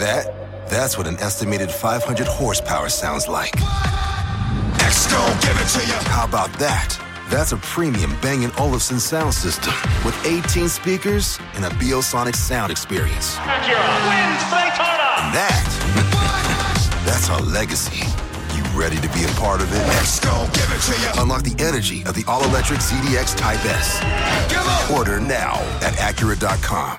that? That's what an estimated 500 horsepower sounds like. give it to you. How about that? That's a premium Bang & Olufsen sound system with 18 speakers and a Biosonic sound experience. Acura wins Daytona. And that, that's our legacy. You ready to be a part of it? Let's give it to you. Unlock the energy of the all-electric ZDX Type S. Order now at Acura.com.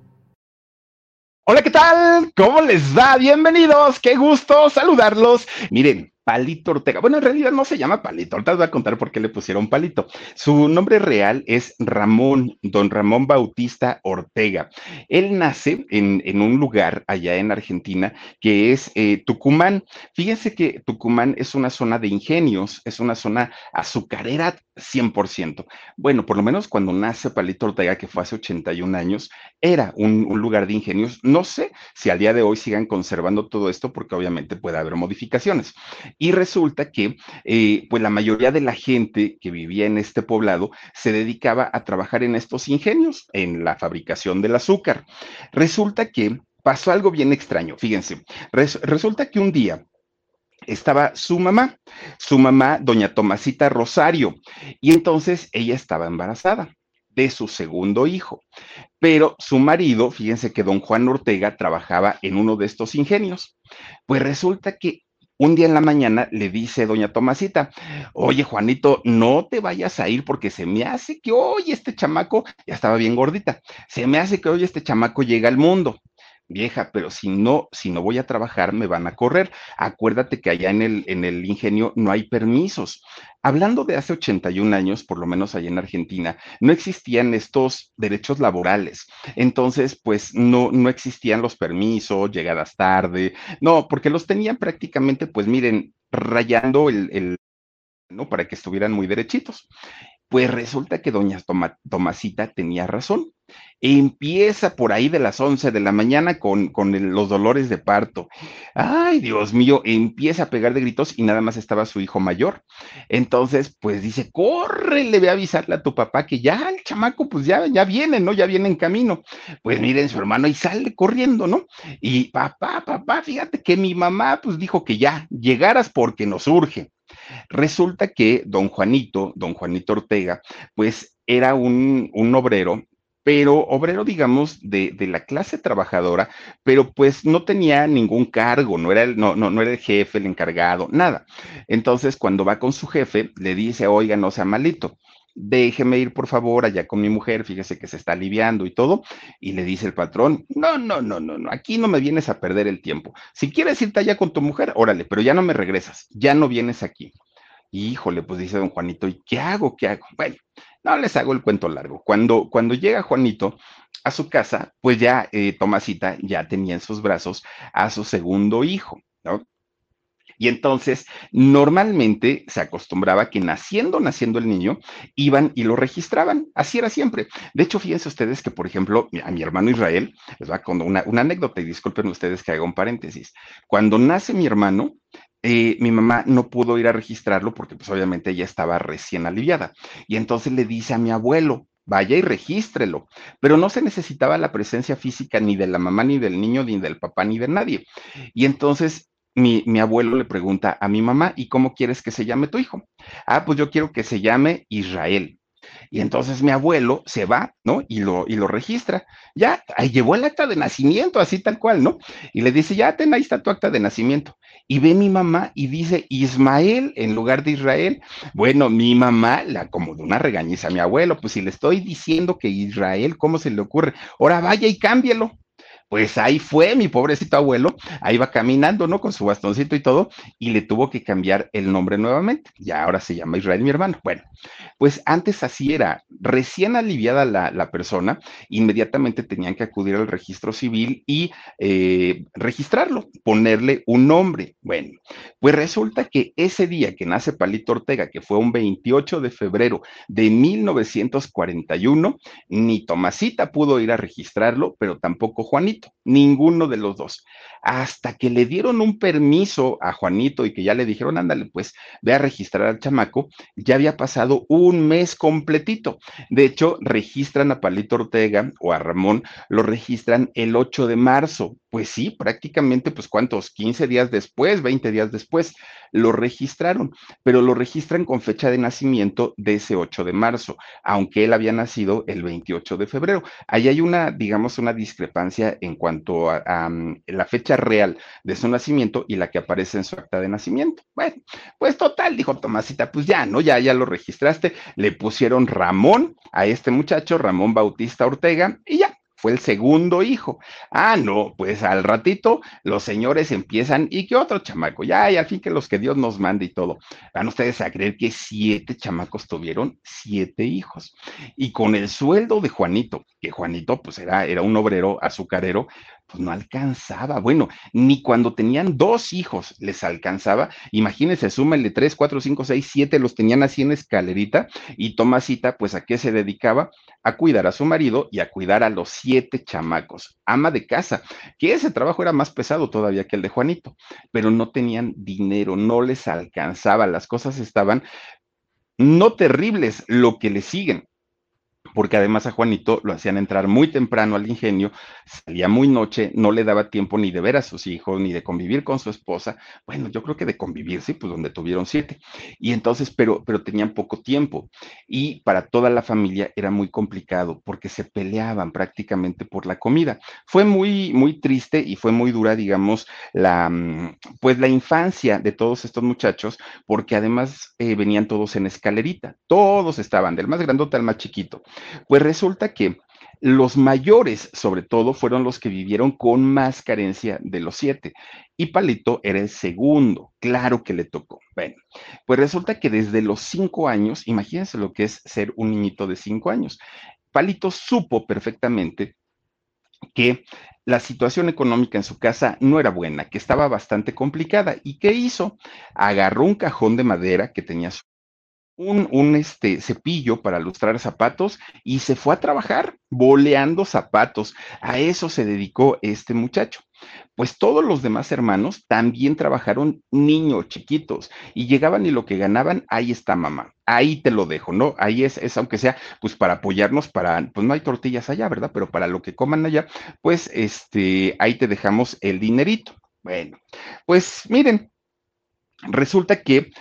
Hola, ¿qué tal? ¿Cómo les va? Bienvenidos, qué gusto saludarlos. Miren, Palito Ortega. Bueno, en realidad no se llama Palito. Ahorita les voy a contar por qué le pusieron Palito. Su nombre real es Ramón, don Ramón Bautista Ortega. Él nace en, un lugar allá en Argentina que es eh, Tucumán. Fíjense que Tucumán es una zona de ingenios, es una zona azucarera 100%. Bueno, por lo menos cuando nace Palito Ortega, que fue hace 81 años, era un, un lugar de ingenios. No sé si al día de hoy sigan conservando todo esto porque obviamente puede haber modificaciones. Y resulta que, eh, pues la mayoría de la gente que vivía en este poblado se dedicaba a trabajar en estos ingenios, en la fabricación del azúcar. Resulta que pasó algo bien extraño, fíjense. resulta que un día estaba su mamá, su mamá, doña Tomasita Rosario, y entonces ella estaba embarazada de su segundo hijo. Pero su marido, fíjense que don Juan Ortega trabajaba en uno de estos ingenios. Pues resulta que un día en la mañana le dice doña Tomasita, oye Juanito, no te vayas a ir porque se me hace que hoy este chamaco, ya estaba bien gordita, se me hace que hoy este chamaco llega al mundo vieja, pero si no, si no voy a trabajar, me van a correr. Acuérdate que allá en el, en el ingenio no hay permisos. Hablando de hace 81 años, por lo menos allá en Argentina, no existían estos derechos laborales. Entonces, pues no, no existían los permisos, llegadas tarde, no, porque los tenían prácticamente, pues miren, rayando el, el ¿no? Para que estuvieran muy derechitos. Pues resulta que doña Tomasita tenía razón. Empieza por ahí de las 11 de la mañana con, con los dolores de parto. Ay, Dios mío, empieza a pegar de gritos y nada más estaba su hijo mayor. Entonces, pues dice, corre, le voy a avisarle a tu papá que ya el chamaco, pues ya, ya viene, ¿no? Ya viene en camino. Pues miren, su hermano y sale corriendo, ¿no? Y papá, papá, fíjate que mi mamá, pues dijo que ya, llegaras porque nos urge. Resulta que don Juanito, don Juanito Ortega, pues era un, un obrero pero obrero, digamos, de, de, la clase trabajadora, pero pues no tenía ningún cargo, no era, el, no, no, no era el jefe, el encargado, nada. Entonces, cuando va con su jefe, le dice, oiga, no sea malito, déjeme ir por favor allá con mi mujer, fíjese que se está aliviando y todo, y le dice el patrón, no, no, no, no, no, aquí no me vienes a perder el tiempo. Si quieres irte allá con tu mujer, órale, pero ya no me regresas, ya no vienes aquí. Híjole, pues dice don Juanito, ¿y qué hago? ¿Qué hago? Bueno, no les hago el cuento largo. Cuando, cuando llega Juanito a su casa, pues ya eh, Tomasita ya tenía en sus brazos a su segundo hijo, ¿no? Y entonces, normalmente se acostumbraba que naciendo, naciendo el niño, iban y lo registraban. Así era siempre. De hecho, fíjense ustedes que, por ejemplo, a mi hermano Israel, les va a contar una, una anécdota y disculpen ustedes que haga un paréntesis. Cuando nace mi hermano, eh, mi mamá no pudo ir a registrarlo porque pues obviamente ella estaba recién aliviada. Y entonces le dice a mi abuelo, vaya y regístrelo. Pero no se necesitaba la presencia física ni de la mamá, ni del niño, ni del papá, ni de nadie. Y entonces mi, mi, abuelo le pregunta a mi mamá, ¿y cómo quieres que se llame tu hijo? Ah, pues yo quiero que se llame Israel. Y entonces mi abuelo se va, ¿no? Y lo, y lo registra. Ya, ahí llevó el acta de nacimiento, así tal cual, ¿no? Y le dice, ya ten, ahí está tu acta de nacimiento. Y ve mi mamá y dice Ismael en lugar de Israel. Bueno, mi mamá la como de una regañiza a mi abuelo, pues si le estoy diciendo que Israel, ¿cómo se le ocurre? Ahora vaya y cámbielo. Pues ahí fue mi pobrecito abuelo, ahí va caminando, ¿no? Con su bastoncito y todo, y le tuvo que cambiar el nombre nuevamente. Ya ahora se llama Israel, mi hermano. Bueno, pues antes así era, recién aliviada la, la persona, inmediatamente tenían que acudir al registro civil y eh, registrarlo, ponerle un nombre. Bueno, pues resulta que ese día que nace Palito Ortega, que fue un 28 de febrero de 1941, ni Tomasita pudo ir a registrarlo, pero tampoco Ninguno de los dos. Hasta que le dieron un permiso a Juanito y que ya le dijeron, ándale, pues ve a registrar al chamaco, ya había pasado un mes completito. De hecho, registran a Palito Ortega o a Ramón, lo registran el 8 de marzo. Pues sí, prácticamente, pues cuántos, 15 días después, 20 días después, lo registraron, pero lo registran con fecha de nacimiento de ese 8 de marzo, aunque él había nacido el 28 de febrero. Ahí hay una, digamos, una discrepancia en cuanto a, a mm, la fecha real de su nacimiento y la que aparece en su acta de nacimiento. Bueno, pues total, dijo Tomasita, pues ya, ¿no? Ya, ya lo registraste, le pusieron Ramón a este muchacho, Ramón Bautista Ortega, y ya, fue el segundo hijo. Ah, no, pues al ratito los señores empiezan, ¿y qué otro chamaco? Ya, y al fin que los que Dios nos mande y todo. Van ustedes a creer que siete chamacos tuvieron siete hijos. Y con el sueldo de Juanito, que Juanito pues era, era un obrero azucarero, pues no alcanzaba. Bueno, ni cuando tenían dos hijos les alcanzaba. Imagínense, súmenle tres, cuatro, cinco, seis, siete, los tenían así en escalerita. Y Tomasita, pues a qué se dedicaba? A cuidar a su marido y a cuidar a los siete chamacos. Ama de casa, que ese trabajo era más pesado todavía que el de Juanito, pero no tenían dinero, no les alcanzaba. Las cosas estaban no terribles, lo que le siguen porque además a Juanito lo hacían entrar muy temprano al ingenio, salía muy noche, no le daba tiempo ni de ver a sus hijos, ni de convivir con su esposa. Bueno, yo creo que de convivir, sí, pues donde tuvieron siete. Y entonces, pero, pero tenían poco tiempo. Y para toda la familia era muy complicado porque se peleaban prácticamente por la comida. Fue muy, muy triste y fue muy dura, digamos, la, mm, pues la infancia de todos estos muchachos, porque además eh, venían todos en escalerita. Todos estaban, del más grandote al más chiquito. Pues resulta que los mayores, sobre todo, fueron los que vivieron con más carencia de los siete. Y Palito era el segundo, claro que le tocó. Bueno, pues resulta que desde los cinco años, imagínense lo que es ser un niñito de cinco años. Palito supo perfectamente que la situación económica en su casa no era buena, que estaba bastante complicada. ¿Y qué hizo? Agarró un cajón de madera que tenía su un, este, cepillo para lustrar zapatos y se fue a trabajar boleando zapatos. A eso se dedicó este muchacho. Pues todos los demás hermanos también trabajaron niños chiquitos y llegaban y lo que ganaban, ahí está mamá, ahí te lo dejo, ¿no? Ahí es, es aunque sea, pues para apoyarnos, para, pues no hay tortillas allá, ¿verdad? Pero para lo que coman allá, pues este, ahí te dejamos el dinerito. Bueno, pues miren, resulta que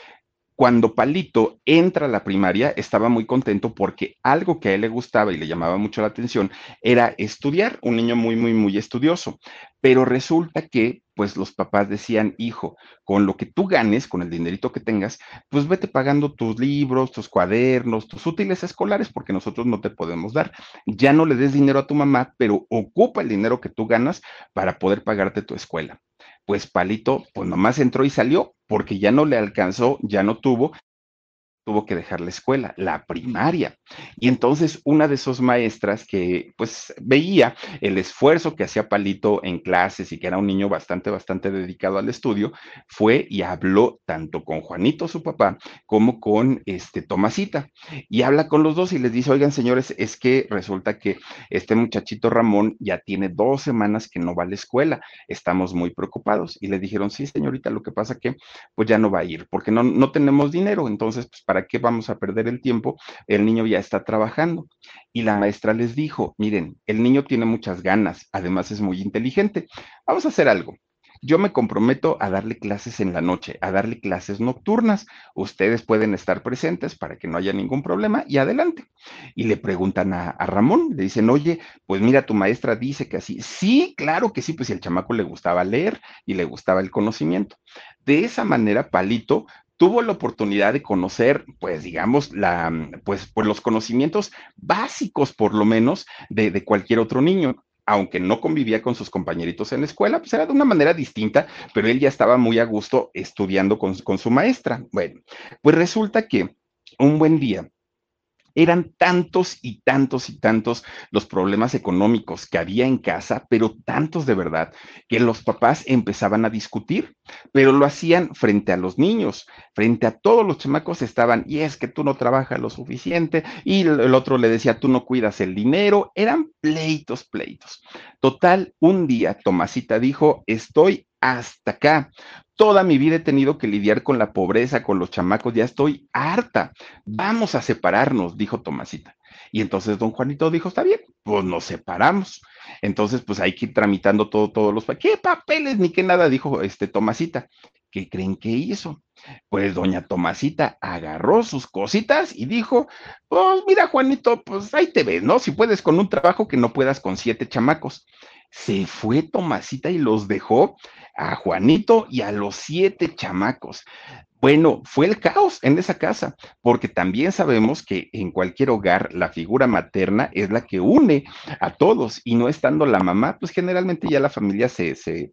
cuando Palito entra a la primaria, estaba muy contento porque algo que a él le gustaba y le llamaba mucho la atención era estudiar, un niño muy, muy, muy estudioso. Pero resulta que, pues los papás decían, hijo, con lo que tú ganes, con el dinerito que tengas, pues vete pagando tus libros, tus cuadernos, tus útiles escolares, porque nosotros no te podemos dar. Ya no le des dinero a tu mamá, pero ocupa el dinero que tú ganas para poder pagarte tu escuela pues Palito, pues nomás entró y salió, porque ya no le alcanzó, ya no tuvo, tuvo que dejar la escuela, la primaria. Y entonces una de sus maestras que pues veía el esfuerzo que hacía Palito en clases y que era un niño bastante, bastante dedicado al estudio, fue y habló tanto con Juanito, su papá, como con este Tomasita. Y habla con los dos y les dice, oigan señores, es que resulta que este muchachito Ramón ya tiene dos semanas que no va a la escuela, estamos muy preocupados. Y le dijeron, sí señorita, lo que pasa que pues ya no va a ir, porque no, no tenemos dinero, entonces pues ¿para qué vamos a perder el tiempo? El niño ya está trabajando. Y la maestra les dijo, miren, el niño tiene muchas ganas, además es muy inteligente. Vamos a hacer algo. Yo me comprometo a darle clases en la noche, a darle clases nocturnas. Ustedes pueden estar presentes para que no haya ningún problema y adelante. Y le preguntan a, Ramón, le dicen, oye, pues mira, tu maestra dice que así. Sí, claro que sí, pues si al chamaco le gustaba leer y le gustaba el conocimiento. De esa manera, Palito tuvo la oportunidad de conocer, pues digamos, la, pues, pues los conocimientos básicos, por lo menos, de, de cualquier otro niño aunque no convivía con sus compañeritos en la escuela, pues era de una manera distinta, pero él ya estaba muy a gusto estudiando con, con su maestra. Bueno, pues resulta que un buen día, eran tantos y tantos y tantos los problemas económicos que había en casa, pero tantos de verdad, que los papás empezaban a discutir, pero lo hacían frente a los niños, frente a todos los chamacos estaban, y es que tú no trabajas lo suficiente, y el otro le decía, tú no cuidas el dinero, eran pleitos, pleitos. Total, un día Tomasita dijo, estoy hasta acá. Toda mi vida he tenido que lidiar con la pobreza, con los chamacos, ya estoy harta. Vamos a separarnos, dijo Tomasita. Y entonces don Juanito dijo, está bien, pues nos separamos. Entonces, pues hay que ir tramitando todo, todos los ¿Qué papeles ni qué nada? Dijo este Tomasita. ¿Qué creen que hizo? Pues doña Tomasita agarró sus cositas y dijo, pues mira Juanito, pues ahí te ves, ¿no? Si puedes con un trabajo que no puedas con siete chamacos se fue Tomasita y los dejó a Juanito y a los siete chamacos. Bueno, fue el caos en esa casa, porque también sabemos que en cualquier hogar la figura materna es la que une a todos y no estando la mamá, pues generalmente ya la familia se, se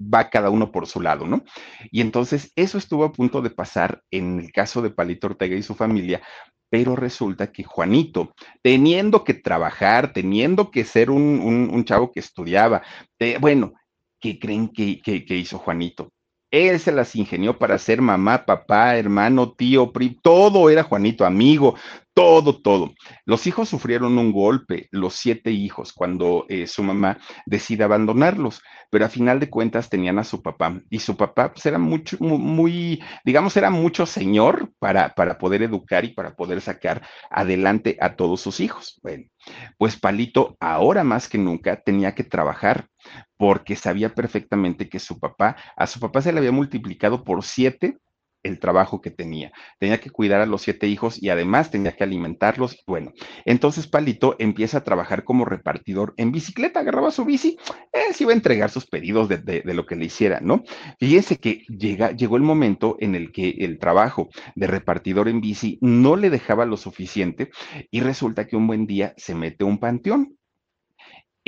va cada uno por su lado, ¿no? Y entonces eso estuvo a punto de pasar en el caso de Palito Ortega y su familia, pero resulta que Juanito, teniendo que trabajar, teniendo que ser un, chavo que estudiaba, bueno, ¿qué creen que, que, hizo Juanito? Él se las ingenió para ser mamá, papá, hermano, tío, pri, todo era Juanito, amigo, todo, todo. Los hijos sufrieron un golpe, los siete hijos, cuando eh, su mamá decide abandonarlos, pero a final de cuentas tenían a su papá y su papá pues, era mucho, muy, digamos, era mucho señor para, para poder educar y para poder sacar adelante a todos sus hijos. Bueno, pues Palito ahora más que nunca tenía que trabajar porque sabía perfectamente que su papá, a su papá se le había multiplicado por siete el trabajo que tenía. Tenía que cuidar a los siete hijos y además tenía que alimentarlos. Bueno, entonces Palito empieza a trabajar como repartidor en bicicleta, agarraba su bici, él se iba a entregar sus pedidos de, lo que le hiciera, ¿no? Fíjense que llega, llegó el momento en el que el trabajo de repartidor en bici no le dejaba lo suficiente y resulta que un buen día se mete un panteón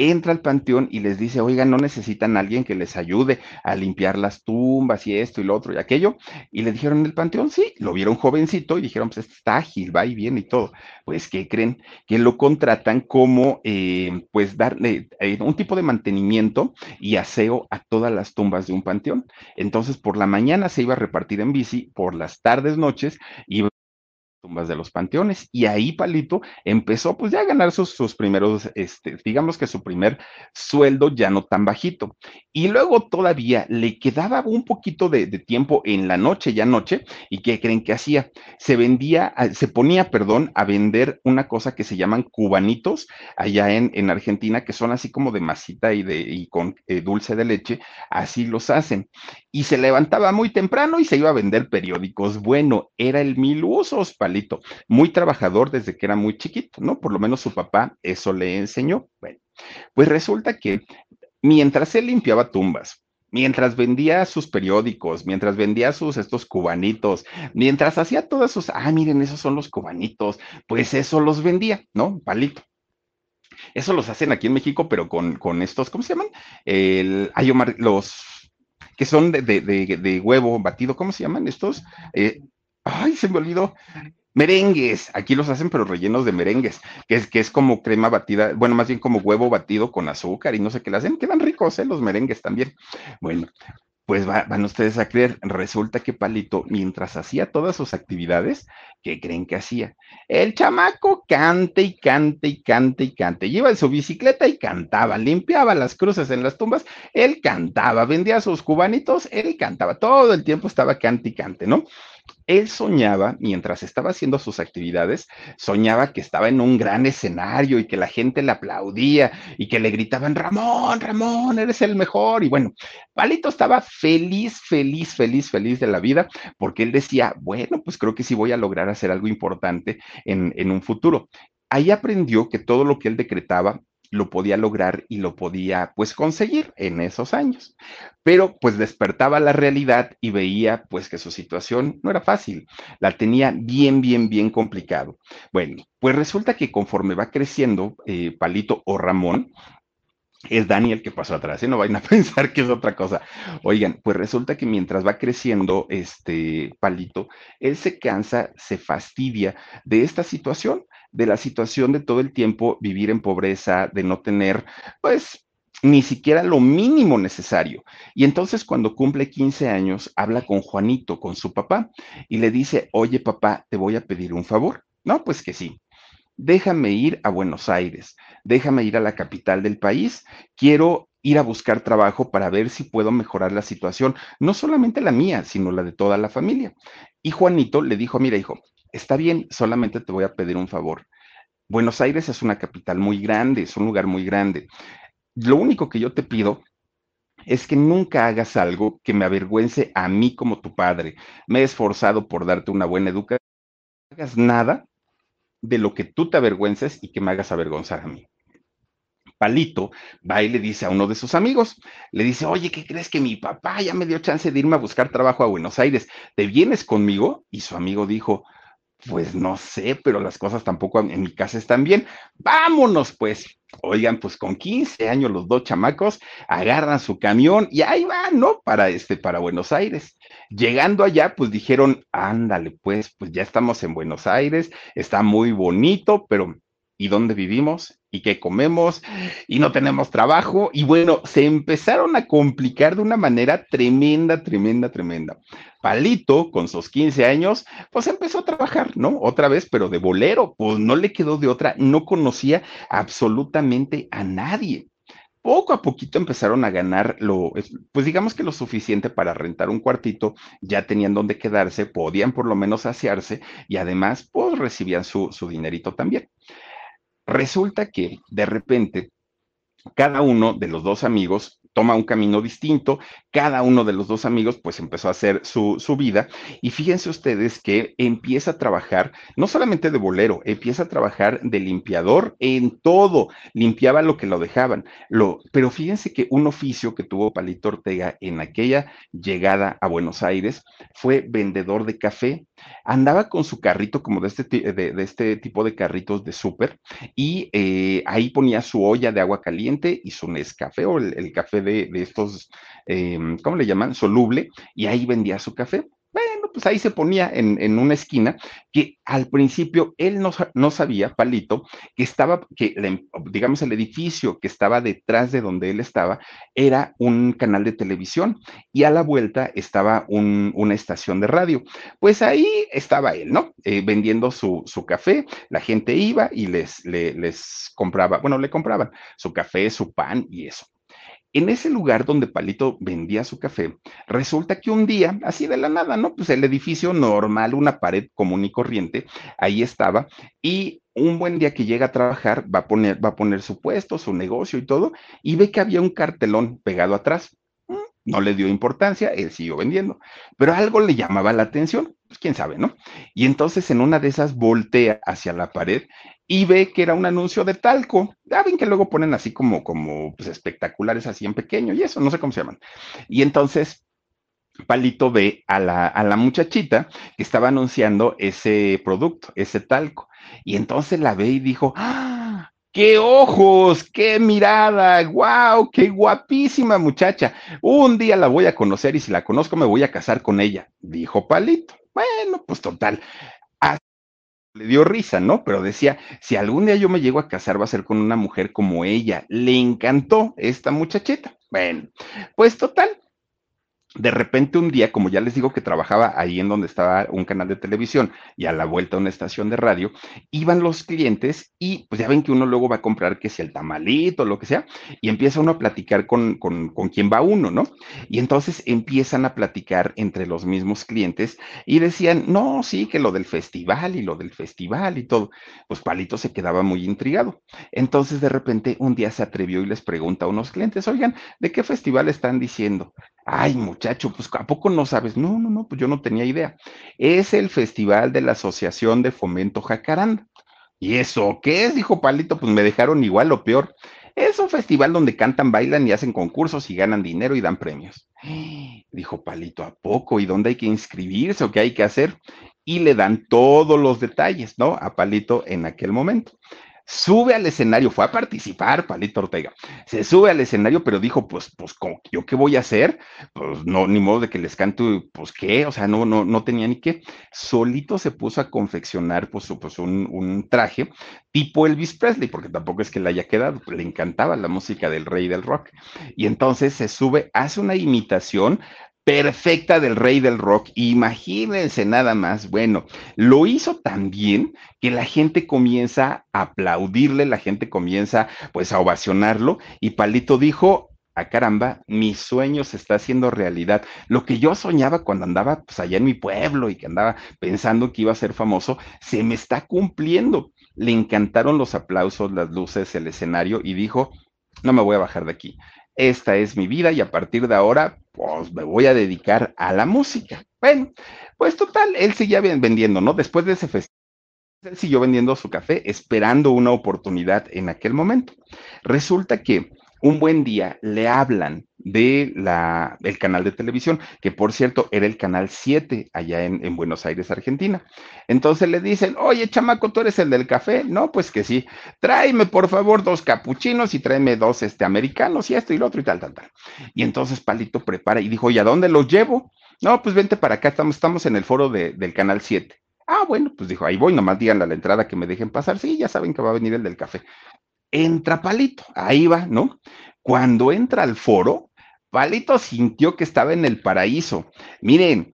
entra al panteón y les dice, oigan, no necesitan a alguien que les ayude a limpiar las tumbas y esto y lo otro y aquello. Y le dijeron en el panteón, sí, lo vieron jovencito y dijeron, pues este está ágil, va y viene y todo. Pues, ¿qué creen? Que lo contratan como, eh, pues, darle eh, un tipo de mantenimiento y aseo a todas las tumbas de un panteón. Entonces, por la mañana se iba a repartir en bici, por las tardes, noches, iba tumbas de los panteones. Y ahí Palito empezó pues ya a ganar sus, sus, primeros, este, digamos que su primer sueldo ya no tan bajito. Y luego todavía le quedaba un poquito de, tiempo en la noche, ya noche, y ¿qué creen que hacía? Se vendía, se ponía, perdón, a vender una cosa que se llaman cubanitos allá en, en Argentina, que son así como de masita y, de, y con eh, dulce de leche, así los hacen. Y se levantaba muy temprano y se iba a vender periódicos. Bueno, era el mil usos, muy trabajador desde que era muy chiquito, ¿no? Por lo menos su papá eso le enseñó. Bueno, pues resulta que mientras él limpiaba tumbas, mientras vendía sus periódicos, mientras vendía sus estos cubanitos, mientras hacía todos sus, ah, miren, esos son los cubanitos, pues eso los vendía, ¿no? Palito. Eso los hacen aquí en México, pero con, con estos, ¿cómo se llaman? El, hay los que son de, de, de, huevo batido, ¿cómo se llaman estos? Eh, ay, se me olvidó merengues. Aquí los hacen, pero rellenos de merengues, que es, que es como crema batida, bueno, más bien como huevo batido con azúcar y no sé qué le hacen. Quedan ricos, ¿eh? Los merengues también. Bueno, pues van ustedes a creer, resulta que Palito, mientras hacía todas sus actividades, ¿qué creen que hacía? El chamaco cante y cante y cante y cante. Lleva en su bicicleta y cantaba, limpiaba las cruces en las tumbas, él cantaba, vendía sus cubanitos, él cantaba, todo el tiempo estaba cante y cante, ¿no? Él soñaba, mientras estaba haciendo sus actividades, soñaba que estaba en un gran escenario y que la gente le aplaudía y que le gritaban, Ramón, Ramón, eres el mejor. Y bueno, Palito estaba feliz, feliz, feliz, feliz de la vida, porque él decía, bueno, pues creo que sí voy a lograr hacer algo importante en, en un futuro. Ahí aprendió que todo lo que él decretaba lo podía lograr y lo podía pues conseguir en esos años. Pero pues despertaba la realidad y veía pues que su situación no era fácil, la tenía bien, bien, bien complicado. Bueno, pues resulta que conforme va creciendo eh, Palito o Ramón, es Daniel que pasó atrás, y ¿eh? no vayan a pensar que es otra cosa. Oigan, pues resulta que mientras va creciendo este palito, él se cansa, se fastidia de esta situación, de la situación de todo el tiempo vivir en pobreza, de no tener, pues, ni siquiera lo mínimo necesario. Y entonces cuando cumple 15 años, habla con Juanito, con su papá, y le dice, oye papá, te voy a pedir un favor. No, pues que sí déjame ir a Buenos Aires, déjame ir a la capital del país, quiero ir a buscar trabajo para ver si puedo mejorar la situación, no solamente la mía, sino la de toda la familia. Y Juanito le dijo, mira hijo, está bien, solamente te voy a pedir un favor. Buenos Aires es una capital muy grande, es un lugar muy grande. Lo único que yo te pido es que nunca hagas algo que me avergüence a mí como tu padre. Me he esforzado por darte una buena educación. No hagas nada de lo que tú te avergüences y que me hagas avergonzar a mí. Palito va y le dice a uno de sus amigos, le dice, oye, ¿qué crees que mi papá ya me dio chance de irme a buscar trabajo a Buenos Aires? ¿Te vienes conmigo? Y su amigo dijo, pues no sé, pero las cosas tampoco en mi casa están bien. Vámonos, pues. Oigan, pues con 15 años los dos chamacos agarran su camión y ahí van, ¿no? Para este, para Buenos Aires. Llegando allá, pues dijeron, ándale, pues, pues ya estamos en Buenos Aires, está muy bonito, pero ¿y dónde vivimos? ¿Y qué comemos? Y no tenemos trabajo. Y bueno, se empezaron a complicar de una manera tremenda, tremenda, tremenda. Palito, con sus 15 años, pues empezó a trabajar, ¿no? Otra vez, pero de bolero, pues no le quedó de otra, no conocía absolutamente a nadie. Poco a poquito empezaron a ganar lo, pues digamos que lo suficiente para rentar un cuartito, ya tenían donde quedarse, podían por lo menos asearse y además, pues recibían su, su dinerito también. Resulta que de repente cada uno de los dos amigos toma un camino distinto, cada uno de los dos amigos pues empezó a hacer su, su, vida. Y fíjense ustedes que empieza a trabajar, no solamente de bolero, empieza a trabajar de limpiador en todo, limpiaba lo que lo dejaban, lo, pero fíjense que un oficio que tuvo Palito Ortega en aquella llegada a Buenos Aires fue vendedor de café, andaba con su carrito como de este, de, de este tipo de carritos de súper y eh, ahí ponía su olla de agua caliente y su Nescafé o el, el café de, estos, eh, ¿cómo le llaman? Soluble, y ahí vendía su café. Bueno, pues ahí se ponía en, una esquina que al principio él no, no, sabía, Palito, que estaba, que digamos el edificio que estaba detrás de donde él estaba era un canal de televisión y a la vuelta estaba una estación de radio. Pues ahí estaba él, ¿no? Eh, vendiendo su, su, café, la gente iba y les, les compraba, bueno, le compraban su café, su pan y eso. En ese lugar donde Palito vendía su café, resulta que un día, así de la nada, ¿no? Pues el edificio normal, una pared común y corriente, ahí estaba, y un buen día que llega a trabajar, va a poner, va a poner su puesto, su negocio y todo, y ve que había un cartelón pegado atrás. Mm, no le dio importancia, él siguió vendiendo, pero algo le llamaba la atención, pues quién sabe, ¿no? Y entonces en una de esas voltea hacia la pared y ve que era un anuncio de talco. Ya ven que luego ponen así como, como pues, espectaculares así en pequeño y eso, no sé cómo se llaman. Y entonces Palito ve a la, a la muchachita que estaba anunciando ese producto, ese talco. Y entonces la ve y dijo, ¡Ah! ¡Qué ojos! ¡Qué mirada! ¡Guau! ¡Qué guapísima muchacha! Un día la voy a conocer y si la conozco me voy a casar con ella, dijo Palito. Bueno, pues total, le dio risa, ¿no? Pero decía, si algún día yo me llego a casar va a ser con una mujer como ella. Le encantó esta muchachita. Bueno, pues total. De repente un día, como ya les digo que trabajaba ahí en donde estaba un canal de televisión y a la vuelta una estación de radio, iban los clientes y pues ya ven que uno luego va a comprar que si el tamalito, lo que sea, y empieza uno a platicar con, con, con quién va uno, ¿no? Y entonces empiezan a platicar entre los mismos clientes y decían, no, sí, que lo del festival y lo del festival y todo. Pues Palito se quedaba muy intrigado. Entonces de repente un día se atrevió y les pregunta a unos clientes, oigan, ¿de qué festival están diciendo? Ay, muchacho, pues ¿a poco no sabes? No, no, no, pues yo no tenía idea. Es el Festival de la Asociación de Fomento Jacaranda. ¿Y eso qué es? Dijo Palito, pues me dejaron igual o peor. Es un festival donde cantan, bailan y hacen concursos y ganan dinero y dan premios. Dijo Palito, ¿a poco? ¿Y dónde hay que inscribirse o qué hay que hacer? Y le dan todos los detalles, ¿no? A Palito en aquel momento sube al escenario, fue a participar, Palito Ortega, se sube al escenario, pero dijo, pues, pues, ¿yo qué voy a hacer? Pues no, ni modo de que les canto, pues, ¿qué? O sea, no, no, no tenía ni qué. Solito se puso a confeccionar, pues, pues un, un traje tipo Elvis Presley, porque tampoco es que le haya quedado, le encantaba la música del rey del rock. Y entonces se sube, hace una imitación perfecta del rey del rock. Imagínense nada más. Bueno, lo hizo tan bien que la gente comienza a aplaudirle, la gente comienza pues a ovacionarlo y Palito dijo, a ah, caramba, mi sueño se está haciendo realidad. Lo que yo soñaba cuando andaba pues allá en mi pueblo y que andaba pensando que iba a ser famoso, se me está cumpliendo. Le encantaron los aplausos, las luces, el escenario y dijo, no me voy a bajar de aquí esta es mi vida y a partir de ahora, pues me voy a dedicar a la música. Bueno, pues total, él seguía vendiendo, ¿no? Después de ese festival, él siguió vendiendo su café, esperando una oportunidad en aquel momento. Resulta que un buen día le hablan de la, del canal de televisión, que por cierto era el canal 7 allá en, en, Buenos Aires, Argentina. Entonces le dicen, oye, chamaco, ¿tú eres el del café? No, pues que sí. Tráeme, por favor, dos capuchinos y tráeme dos este, americanos y esto y lo otro y tal, tal, tal. Y entonces Palito prepara y dijo, ¿y a dónde los llevo? No, pues vente para acá, estamos, estamos en el foro de, del canal 7. Ah, bueno, pues dijo, ahí voy, nomás digan a la entrada que me dejen pasar. Sí, ya saben que va a venir el del café entra Palito, ahí va, ¿no? Cuando entra al foro, Palito sintió que estaba en el paraíso. Miren.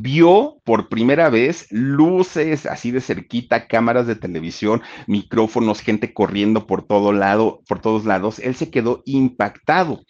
Vio por primera vez luces así de cerquita, cámaras de televisión, micrófonos, gente corriendo por todo lado, por todos lados. Él se quedó impactado.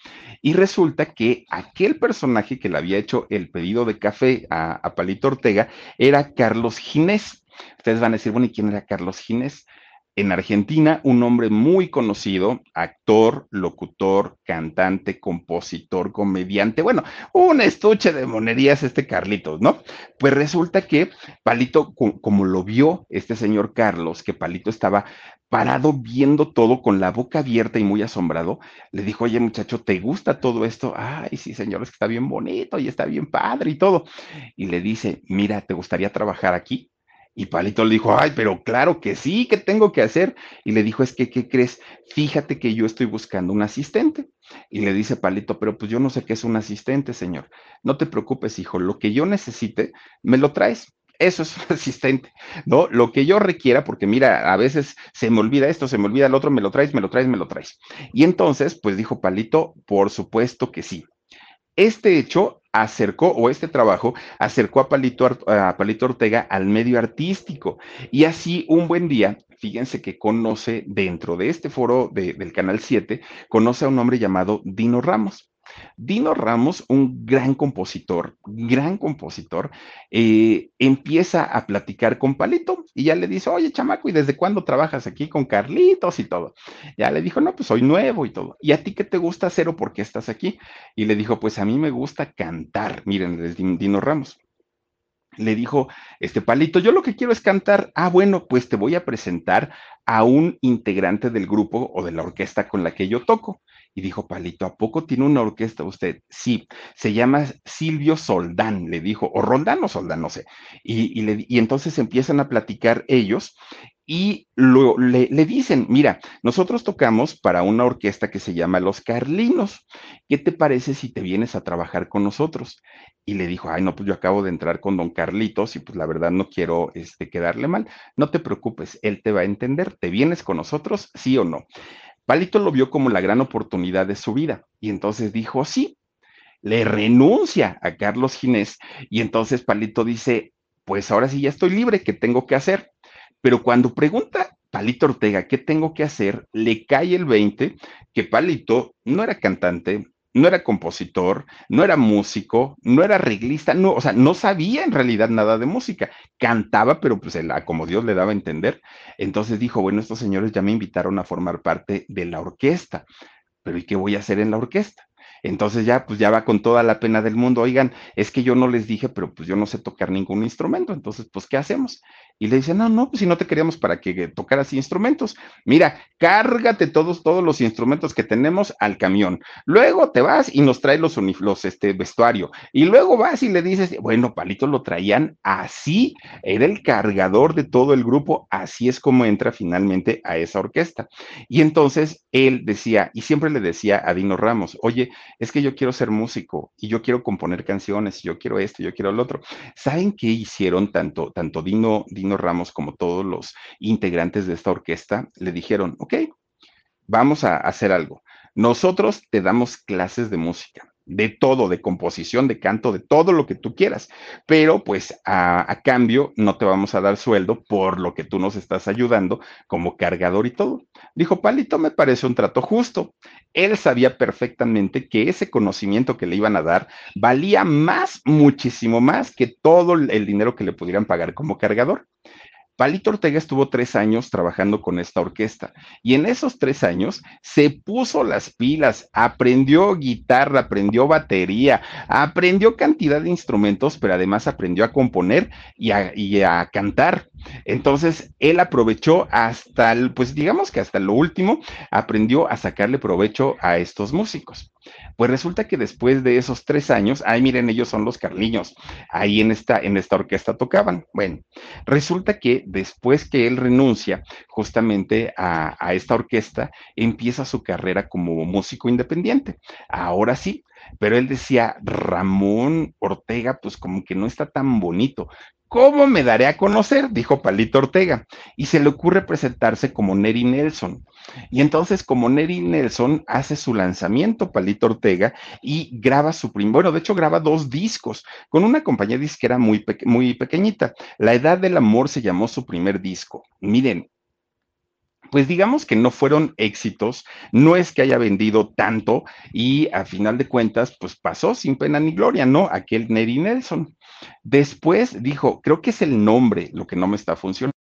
Y resulta que aquel personaje que le había hecho el pedido de café a, Palito Ortega era Carlos Ginés. Ustedes van a decir, bueno, ¿y quién era Carlos Ginés? En Argentina, un hombre muy conocido, actor, locutor, cantante, compositor, comediante, bueno, un estuche de monerías este Carlitos, ¿no? Pues resulta que Palito, como lo vio este señor Carlos, que Palito estaba parado viendo todo con la boca abierta y muy asombrado, le dijo, oye muchacho, ¿te gusta todo esto? Ay, sí, señor, es que está bien bonito y está bien padre y todo. Y le dice, mira, ¿te gustaría trabajar aquí? Y Palito le dijo, ay, pero claro que sí, ¿qué tengo que hacer? Y le dijo, es que, ¿qué crees? Fíjate que yo estoy buscando un asistente. Y le dice Palito, pero pues yo no sé qué es un asistente, señor. No te preocupes, hijo, lo que yo necesite, me lo traes. Eso es un asistente, ¿no? Lo que yo requiera, porque mira, a veces se me olvida esto, se me olvida el otro, me lo traes, me lo traes, me lo traes. Y entonces, pues dijo Palito, por supuesto que sí. Este hecho acercó, o este trabajo acercó a Palito, a Palito Ortega al medio artístico. Y así un buen día, fíjense que conoce dentro de este foro del Canal 7, conoce a un hombre llamado Dino Ramos. Dino Ramos, un gran compositor, gran compositor, eh, empieza a platicar con Palito y ya le dice, oye, chamaco, ¿y desde cuándo trabajas aquí con Carlitos y todo? Ya le dijo, no, pues soy nuevo y todo. ¿Y a ti qué te gusta hacer o por qué estás aquí? Y le dijo, pues a mí me gusta cantar. Miren, es Dino Ramos. le dijo, este Palito, yo lo que quiero es cantar. Ah, bueno, pues te voy a presentar a un integrante del grupo o de la orquesta con la que yo toco. Y dijo, Palito, ¿a poco tiene una orquesta usted? Sí, se llama Silvio Soldán, le dijo, o Roldán o Soldán, no sé. Y, y, entonces empiezan a platicar ellos y le, le, dicen, mira, nosotros tocamos para una orquesta que se llama Los Carlinos. ¿Qué te parece si te vienes a trabajar con nosotros? Y le dijo, ay, no, pues yo acabo de entrar con don Carlitos y pues la verdad no quiero este, quedarle mal. No te preocupes, él te va a entender. ¿Te vienes con nosotros, sí o no? Palito lo vio como la gran oportunidad de su vida y entonces dijo, sí, le renuncia a Carlos Ginés y entonces Palito dice, pues ahora sí ya estoy libre, ¿qué tengo que hacer? Pero cuando pregunta Palito Ortega qué tengo que hacer, le cae el 20 que Palito no era cantante, no era compositor, no era músico, no era arreglista, no, o sea, no sabía en realidad nada de música. Cantaba, pero pues como Dios le daba a entender. Entonces dijo, bueno, estos señores ya me invitaron a formar parte de la orquesta, pero ¿y qué voy a hacer en la orquesta? Entonces ya, pues ya va con toda la pena del mundo. Oigan, es que yo no les dije, pero pues yo no sé tocar ningún instrumento. Entonces, pues, ¿qué hacemos? Y le dice, no, no, pues si no te queríamos para que tocaras instrumentos. Mira, cárgate todos, todos los instrumentos que tenemos al camión. Luego te vas y nos traes los, los este, vestuario. Y luego vas y le dices, bueno, Palito lo traían así. Era el cargador de todo el grupo. Así es como entra finalmente a esa orquesta. Y entonces él decía, y siempre le decía a Dino Ramos, oye, es que yo quiero ser músico y yo quiero componer canciones, yo quiero esto, yo quiero lo otro. ¿Saben qué hicieron tanto, tanto Dino Ramos como todos los integrantes de esta orquesta? Le dijeron, ok, vamos a hacer algo. Nosotros te damos clases de música de todo, de composición, de canto, de todo lo que tú quieras. Pero pues a, a, cambio no te vamos a dar sueldo por lo que tú nos estás ayudando como cargador y todo. Dijo, Palito, me parece un trato justo. Él sabía perfectamente que ese conocimiento que le iban a dar valía más, muchísimo más que todo el dinero que le pudieran pagar como cargador. Palito Ortega estuvo tres años trabajando con esta orquesta y en esos tres años se puso las pilas, aprendió guitarra, aprendió batería, aprendió cantidad de instrumentos, pero además aprendió a componer y a, y a cantar. Entonces, él aprovechó hasta, el, pues digamos que hasta lo último, aprendió a sacarle provecho a estos músicos. Pues resulta que después de esos tres años, ay, miren, ellos son los Carliños, ahí en esta, en esta orquesta tocaban. Bueno, resulta que después que él renuncia justamente a, a esta orquesta, empieza su carrera como músico independiente. Ahora sí, pero él decía, Ramón Ortega, pues como que no está tan bonito. ¿Cómo me daré a conocer? Dijo Palito Ortega. Y se le ocurre presentarse como Neri Nelson. Y entonces, como Neri Nelson hace su lanzamiento, Palito Ortega, y graba su primer, bueno, de hecho graba dos discos con una compañía disquera muy, pe muy pequeñita. La Edad del Amor se llamó su primer disco. Miren, pues digamos que no fueron éxitos, no es que haya vendido tanto y a final de cuentas, pues pasó sin pena ni gloria, ¿no? Aquel Neri Nelson. Después dijo, creo que es el nombre lo que no me está funcionando.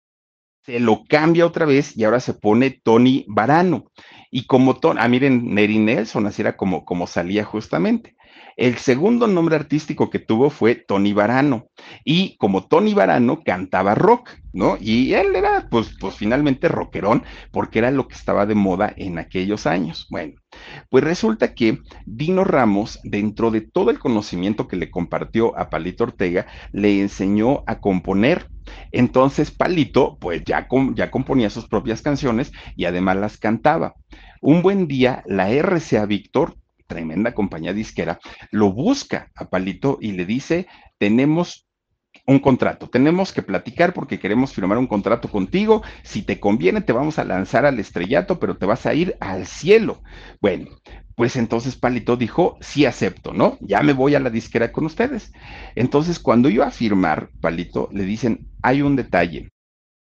Se lo cambia otra vez y ahora se pone Tony Varano. Y como Tony, ah, miren, Neri Nelson, así era como, como salía justamente. El segundo nombre artístico que tuvo fue Tony Varano. Y como Tony Varano cantaba rock, ¿no? Y él era, pues, pues finalmente rockerón, porque era lo que estaba de moda en aquellos años. Bueno, pues resulta que Dino Ramos, dentro de todo el conocimiento que le compartió a Palito Ortega, le enseñó a componer. Entonces Palito, pues ya, ya componía sus propias canciones y además las cantaba. Un buen día, la RCA Víctor tremenda compañía disquera, lo busca a Palito y le dice, tenemos un contrato, tenemos que platicar porque queremos firmar un contrato contigo, si te conviene te vamos a lanzar al estrellato, pero te vas a ir al cielo. Bueno, pues entonces Palito dijo, sí acepto, ¿no? Ya me voy a la disquera con ustedes. Entonces cuando iba a firmar, Palito, le dicen, hay un detalle,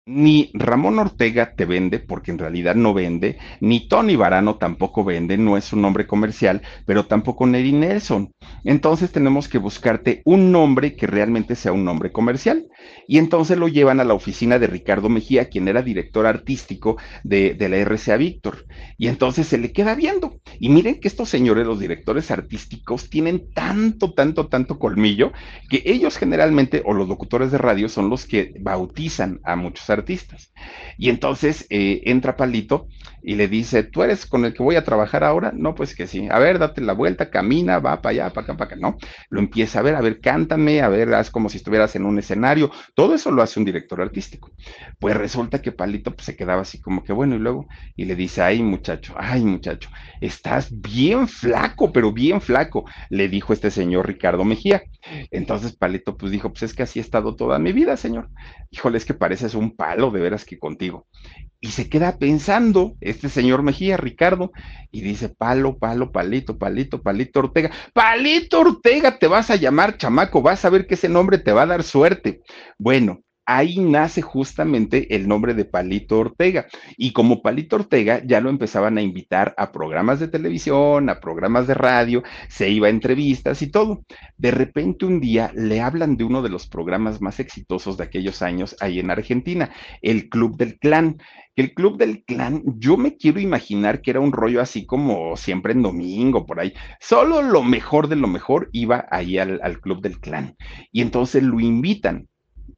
ni Ramón Ortega te vende, porque en realidad no vende, ni Tony Varano tampoco vende, no es un nombre comercial, pero tampoco Neri Nelson. Entonces tenemos que buscarte un nombre que realmente sea un nombre comercial. Y entonces lo llevan a la oficina de Ricardo Mejía, quien era director artístico de, de la RCA Víctor. Y entonces se le queda viendo Y miren que estos señores, los directores artísticos, tienen tanto, tanto, tanto colmillo que ellos generalmente, o los locutores de radio, son los que bautizan a muchos artistas. Y entonces eh, entra Palito y le dice, ¿tú eres con el que voy a trabajar ahora? No, pues que sí. A ver, date la vuelta, camina, va para allá, para acá, para acá, ¿no? Lo empieza a ver, a ver, cántame, a ver, haz como si estuvieras en un escenario. Todo eso lo hace un director artístico. Pues resulta que Palito pues, se quedaba así como que bueno, y luego, y le dice, ay muchacho, ay muchacho, estás bien flaco, pero bien flaco, le dijo este señor Ricardo Mejía. Entonces Palito pues dijo, pues es que así he estado toda mi vida, señor. Híjole, es que pareces un palo de veras que contigo. Y se queda pensando este señor Mejía, Ricardo, y dice, palo, palo, palito, palito, palito Ortega. Palito Ortega te vas a llamar, chamaco, vas a ver que ese nombre te va a dar suerte. Bueno, ahí nace justamente el nombre de Palito Ortega. Y como Palito Ortega ya lo empezaban a invitar a programas de televisión, a programas de radio, se iba a entrevistas y todo. De repente un día le hablan de uno de los programas más exitosos de aquellos años ahí en Argentina, el Club del Clan. El Club del Clan, yo me quiero imaginar que era un rollo así como siempre en domingo, por ahí. Solo lo mejor de lo mejor iba ahí al, al Club del Clan. Y entonces lo invitan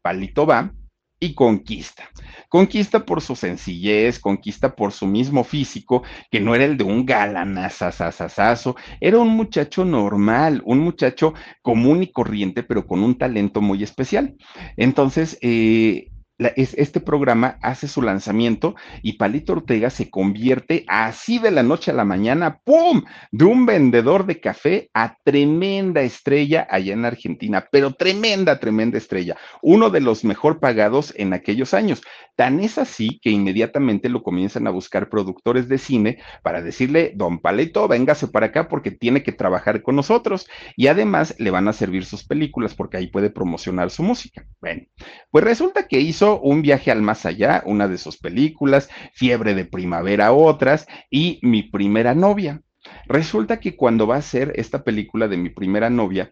Palito va y conquista. Conquista por su sencillez, conquista por su mismo físico, que no era el de un galanazazazazo, era un muchacho normal, un muchacho común y corriente, pero con un talento muy especial. Entonces, eh, este programa hace su lanzamiento y Palito Ortega se convierte así de la noche a la mañana, ¡pum!, de un vendedor de café a tremenda estrella allá en Argentina, pero tremenda, tremenda estrella, uno de los mejor pagados en aquellos años. Tan es así que inmediatamente lo comienzan a buscar productores de cine para decirle, don Palito, véngase para acá porque tiene que trabajar con nosotros y además le van a servir sus películas porque ahí puede promocionar su música. Bueno, pues resulta que hizo un viaje al más allá, una de sus películas, Fiebre de Primavera, otras, y Mi primera novia. Resulta que cuando va a hacer esta película de Mi primera novia,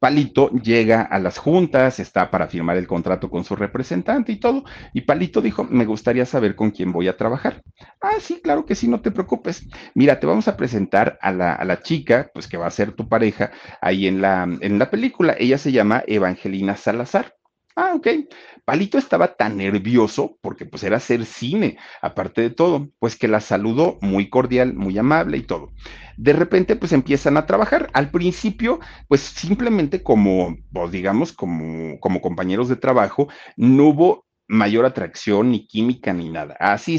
Palito llega a las juntas, está para firmar el contrato con su representante y todo. Y Palito dijo, me gustaría saber con quién voy a trabajar. Ah, sí, claro que sí, no te preocupes. Mira, te vamos a presentar a la, a la chica, pues que va a ser tu pareja ahí en la, en la película. Ella se llama Evangelina Salazar. Ah, ok. Palito estaba tan nervioso porque pues era hacer cine, aparte de todo, pues que la saludó muy cordial, muy amable y todo. De repente pues empiezan a trabajar. Al principio pues simplemente como, pues, digamos, como, como compañeros de trabajo, no hubo mayor atracción, ni química, ni nada. Así.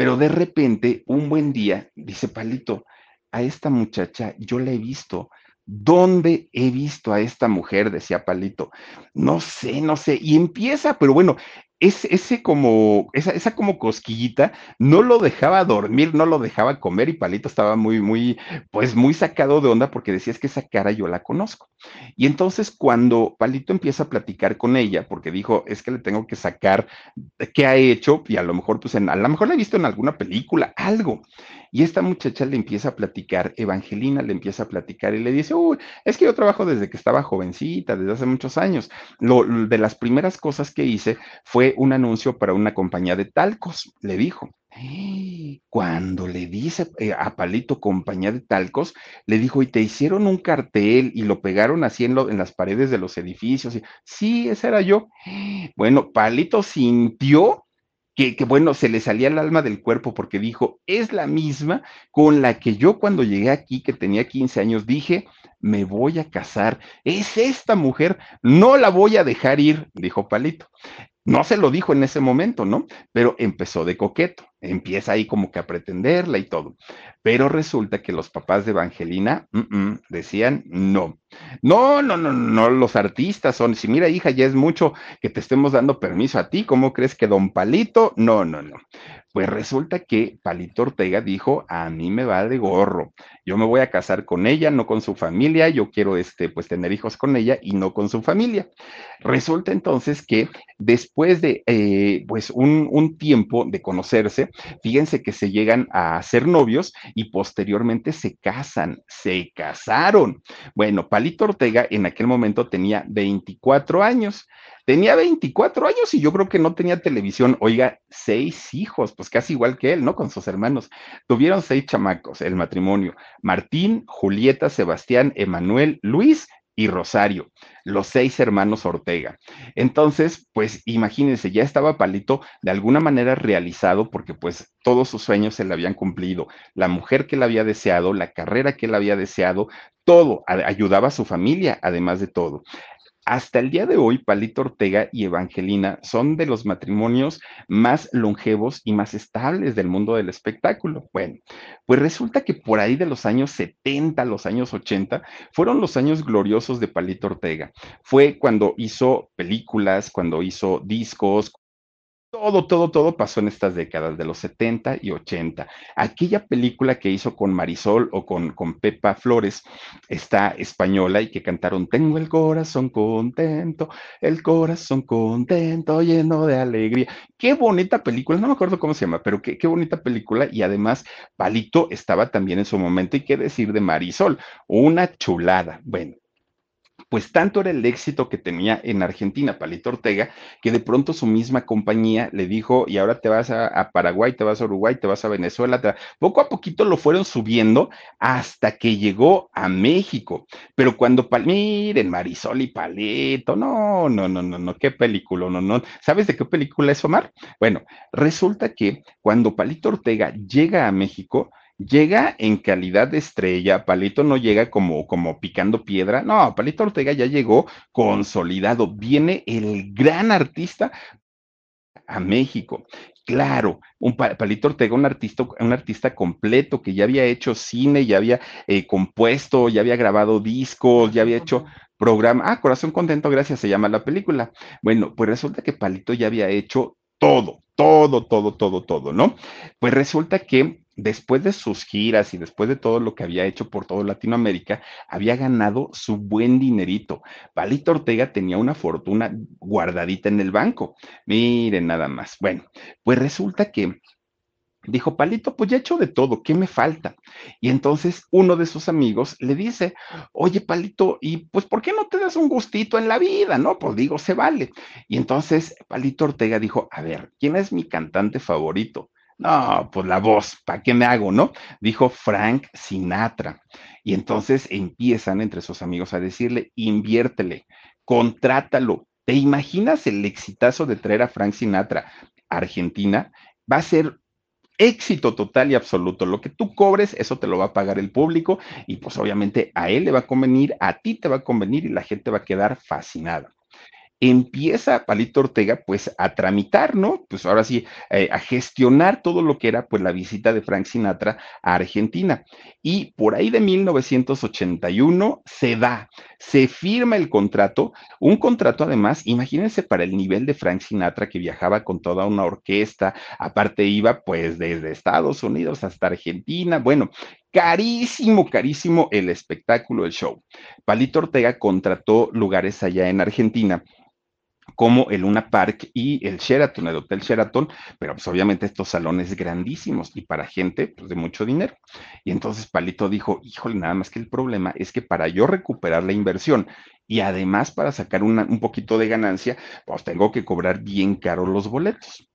Pero de repente, un buen día, dice Palito, a esta muchacha yo la he visto. ¿Dónde he visto a esta mujer? Decía Palito. No sé, no sé. Y empieza, pero bueno, ese como, esa, esa como cosquillita no lo dejaba dormir, no lo dejaba comer y Palito estaba muy, muy, pues muy sacado de onda porque decía es que esa cara yo la conozco. Y entonces cuando Palito empieza a platicar con ella, porque dijo es que le tengo que sacar qué ha hecho y a lo mejor, pues en, a lo mejor la he visto en alguna película, algo. Y esta muchacha le empieza a platicar, Evangelina le empieza a platicar y le dice, uy, es que yo trabajo desde que estaba jovencita, desde hace muchos años. Lo, de las primeras cosas que hice fue un anuncio para una compañía de talcos, le dijo. Cuando le dice eh, a Palito compañía de talcos, le dijo, y te hicieron un cartel y lo pegaron así en, en las paredes de los edificios. Y, sí, ese era yo. Bueno, Palito sintió que, bueno, se le salía el alma del cuerpo porque dijo, es la misma con la que yo cuando llegué aquí, que tenía 15 años, dije, me voy a casar, es esta mujer, no la voy a dejar ir, dijo Palito. No se lo dijo en ese momento, ¿no? Pero empezó de coqueto. Empieza ahí como que a pretenderla y todo. Pero resulta que los papás de Evangelina decían no. No, no, no, no, los artistas son, si mira hija, ya es mucho que te estemos dando permiso a ti, ¿cómo crees que don Palito? No, no, no. Pues resulta que Palito Ortega dijo, a mí me va de gorro, yo me voy a casar con ella, no con su familia, yo quiero este, pues tener hijos con ella y no con su familia. Resulta entonces que después de eh, pues un, tiempo de conocerse, fíjense que se llegan a ser novios y posteriormente se casan, se casaron. Bueno, Palito Ortega en aquel momento tenía 24 años. Tenía 24 años y yo creo que no tenía televisión. Oiga, seis hijos, pues casi igual que él, ¿no? Con sus hermanos. Tuvieron seis chamacos, el matrimonio. Martín, Julieta, Sebastián, Emanuel, Luis y Rosario, los seis hermanos Ortega. Entonces, pues imagínense, ya estaba Palito de alguna manera realizado porque pues todos sus sueños se le habían cumplido. La mujer que él había deseado, la carrera que él había deseado, todo ayudaba a su familia, además de todo. Hasta el día de hoy, Palito Ortega y Evangelina son de los matrimonios más longevos y más estables del mundo del espectáculo. Bueno, pues resulta que por ahí de los años 70, los años 80, fueron los años gloriosos de Palito Ortega. Fue cuando hizo películas, cuando hizo discos, todo, todo, todo pasó en estas décadas de los 70 y 80. Aquella película que hizo con Marisol o con, con Pepa Flores, está española y que cantaron Tengo el corazón contento, el corazón contento, lleno de alegría. Qué bonita película, no me acuerdo cómo se llama, pero qué, qué bonita película. Y además, Palito estaba también en su momento. Y qué decir de Marisol, una chulada. Bueno, pues tanto era el éxito que tenía en Argentina Palito Ortega, que de pronto su misma compañía le dijo, y ahora te vas a, Paraguay, te vas a Uruguay, te vas a Venezuela, poco a poquito lo fueron subiendo hasta que llegó a México. Pero cuando, miren, Marisol y Palito, no, no, no, no, no, qué película, no, no. ¿Sabes de qué película es Omar? Bueno, resulta que cuando Palito Ortega llega a México, llega en calidad de estrella, Palito no llega como, como picando piedra, no, Palito Ortega ya llegó consolidado, viene el gran artista a México. Claro, un Palito Ortega, un artista, un artista completo que ya había hecho cine, ya había eh, compuesto, ya había grabado discos, ya había hecho programa. Ah, Corazón Contento, gracias, se llama la película. Bueno, pues resulta que Palito ya había hecho todo, todo, todo, todo, todo, ¿no? Pues resulta que después de sus giras y después de todo lo que había hecho por todo Latinoamérica, había ganado su buen dinerito. Palito Ortega tenía una fortuna guardadita en el banco. Miren nada más. Bueno, pues resulta que Dijo, Palito, pues ya he hecho de todo, ¿qué me falta? Y entonces uno de sus amigos le dice, oye, Palito, ¿y pues por qué no te das un gustito en la vida? No, pues digo, se vale. Y entonces Palito Ortega dijo, a ver, ¿quién es mi cantante favorito? No, pues la voz, ¿para qué me hago, no? Dijo Frank Sinatra. Y entonces empiezan entre sus amigos a decirle, inviértele, contrátalo. ¿Te imaginas el exitazo de traer a Frank Sinatra a Argentina? Va a ser éxito total y absoluto. Lo que tú cobres, eso te lo va a pagar el público y pues obviamente a él le va a convenir, a ti te va a convenir y la gente va a quedar fascinada empieza Palito Ortega pues a tramitar, ¿no? Pues ahora sí, eh, a gestionar todo lo que era pues la visita de Frank Sinatra a Argentina. Y por ahí de 1981 se da, se firma el contrato, un contrato además, imagínense para el nivel de Frank Sinatra que viajaba con toda una orquesta, aparte iba pues desde Estados Unidos hasta Argentina, bueno, carísimo, carísimo el espectáculo, el show. Palito Ortega contrató lugares allá en Argentina como el Luna Park y el Sheraton, el Hotel Sheraton, pero pues obviamente estos salones grandísimos y para gente pues, de mucho dinero. Y entonces Palito dijo, híjole, nada más que el problema es que para yo recuperar la inversión y además para sacar un poquito de ganancia, pues tengo que cobrar bien caro los boletos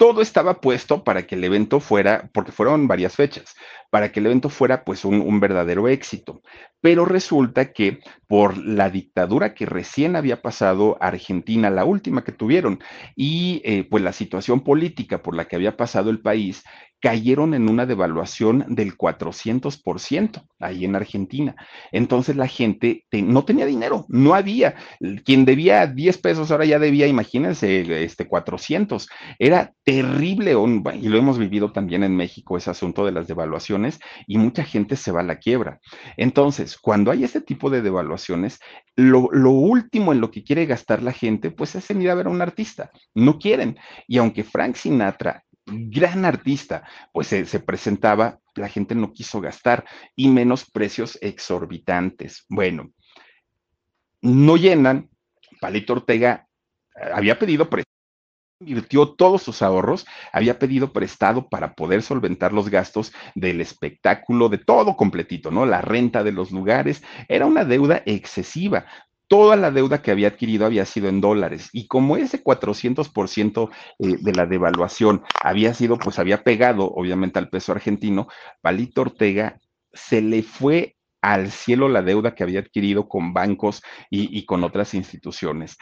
todo estaba puesto para que el evento fuera, porque fueron varias fechas, para que el evento fuera pues un, verdadero éxito. Pero resulta que por la dictadura que recién había pasado Argentina, la última que tuvieron, y eh, pues la situación política por la que había pasado el país, cayeron en una devaluación del 400% ahí en Argentina. Entonces la gente no tenía dinero, no había. Quien debía 10 pesos ahora ya debía, imagínense, este 400. Era terrible, y lo hemos vivido también en México, ese asunto de las devaluaciones, y mucha gente se va a la quiebra. Entonces, cuando hay este tipo de devaluaciones, lo, lo último en lo que quiere gastar la gente, pues es en ir a ver a un artista. No quieren. Y aunque Frank Sinatra gran artista, pues se, presentaba, la gente no quiso gastar y menos precios exorbitantes. Bueno, no llenan, Palito Ortega eh, había pedido prestado, invirtió todos sus ahorros, había pedido prestado para poder solventar los gastos del espectáculo, de todo completito, ¿no? La renta de los lugares, era una deuda excesiva toda la deuda que había adquirido había sido en dólares y como ese 400% eh, de la devaluación había sido, pues había pegado obviamente al peso argentino, Palito Ortega se le fue al cielo la deuda que había adquirido con bancos y, con otras instituciones.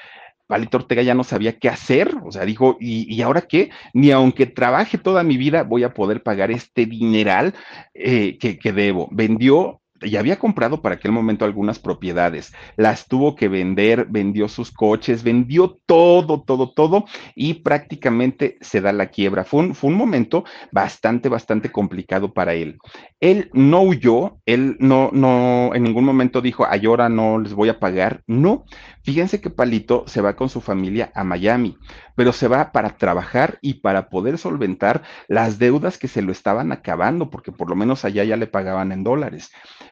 Palito Ortega ya no sabía qué hacer, o sea, dijo, ¿y, ahora qué? Ni aunque trabaje toda mi vida voy a poder pagar este dineral eh, que, que debo. Vendió y había comprado para aquel momento algunas propiedades, las tuvo que vender, vendió sus coches, vendió todo, todo, todo y prácticamente se da la quiebra. Fue un, fue un momento bastante, bastante complicado para él. Él no huyó, él no, no, en ningún momento dijo, ay, ahora no les voy a pagar. No, fíjense que Palito se va con su familia a Miami, pero se va para trabajar y para poder solventar las deudas que se lo estaban acabando, porque por lo menos allá ya le pagaban en dólares.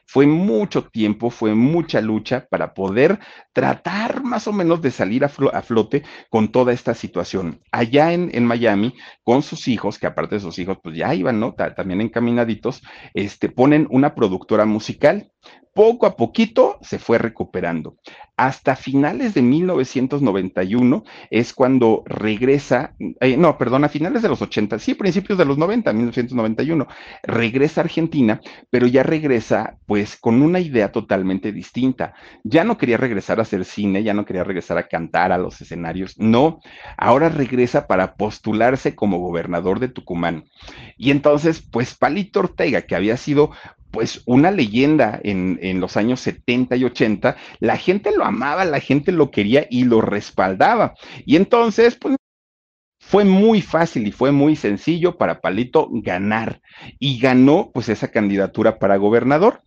Fue mucho tiempo, fue mucha lucha para poder tratar más o menos de salir a, flote con toda esta situación. Allá en, Miami, con sus hijos, que aparte de sus hijos, pues ya iban, ¿no? También encaminaditos, este, ponen una productora musical poco a poquito se fue recuperando. Hasta finales de 1991 es cuando regresa, eh, no, perdón, a finales de los 80, sí, principios de los 90, 1991, regresa a Argentina, pero ya regresa pues con una idea totalmente distinta. Ya no quería regresar a hacer cine, ya no quería regresar a cantar a los escenarios, no, ahora regresa para postularse como gobernador de Tucumán. Y entonces, pues Palito Ortega, que había sido pues una leyenda en, en, los años 70 y 80, la gente lo amaba, la gente lo quería y lo respaldaba. Y entonces, pues fue muy fácil y fue muy sencillo para Palito ganar y ganó pues esa candidatura para gobernador.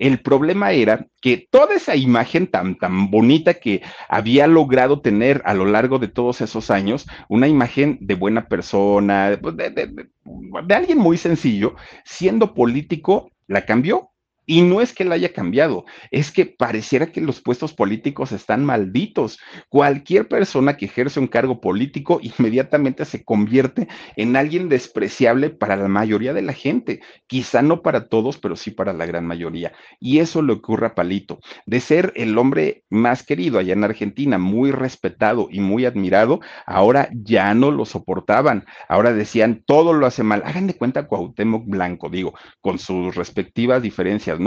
El problema era que toda esa imagen tan, tan bonita que había logrado tener a lo largo de todos esos años, una imagen de buena persona, pues, de, de alguien muy sencillo, siendo político, la cambió. Y no es que la haya cambiado, es que pareciera que los puestos políticos están malditos. Cualquier persona que ejerce un cargo político inmediatamente se convierte en alguien despreciable para la mayoría de la gente. Quizá no para todos, pero sí para la gran mayoría. Y eso le ocurre a Palito. De ser el hombre más querido allá en Argentina, muy respetado y muy admirado, ahora ya no lo soportaban. Ahora decían, todo lo hace mal. Hagan de cuenta Cuauhtémoc Blanco, digo, con sus respectivas diferencias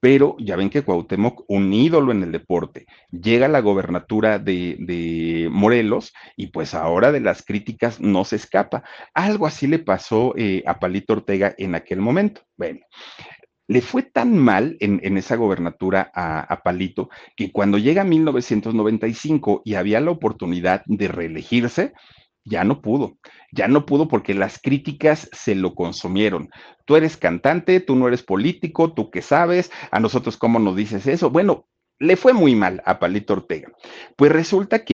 Pero ya ven que Cuauhtémoc, un ídolo en el deporte, llega a la gobernatura de, Morelos y pues ahora de las críticas no se escapa. Algo así le pasó eh, a Palito Ortega en aquel momento. Bueno, le fue tan mal en, esa gobernatura a, Palito que cuando llega 1995 y había la oportunidad de reelegirse, ya no pudo, ya no pudo porque las críticas se lo consumieron. Tú eres cantante, tú no eres político, tú qué sabes, a nosotros cómo nos dices eso. Bueno, le fue muy mal a Palito Ortega. Pues resulta que...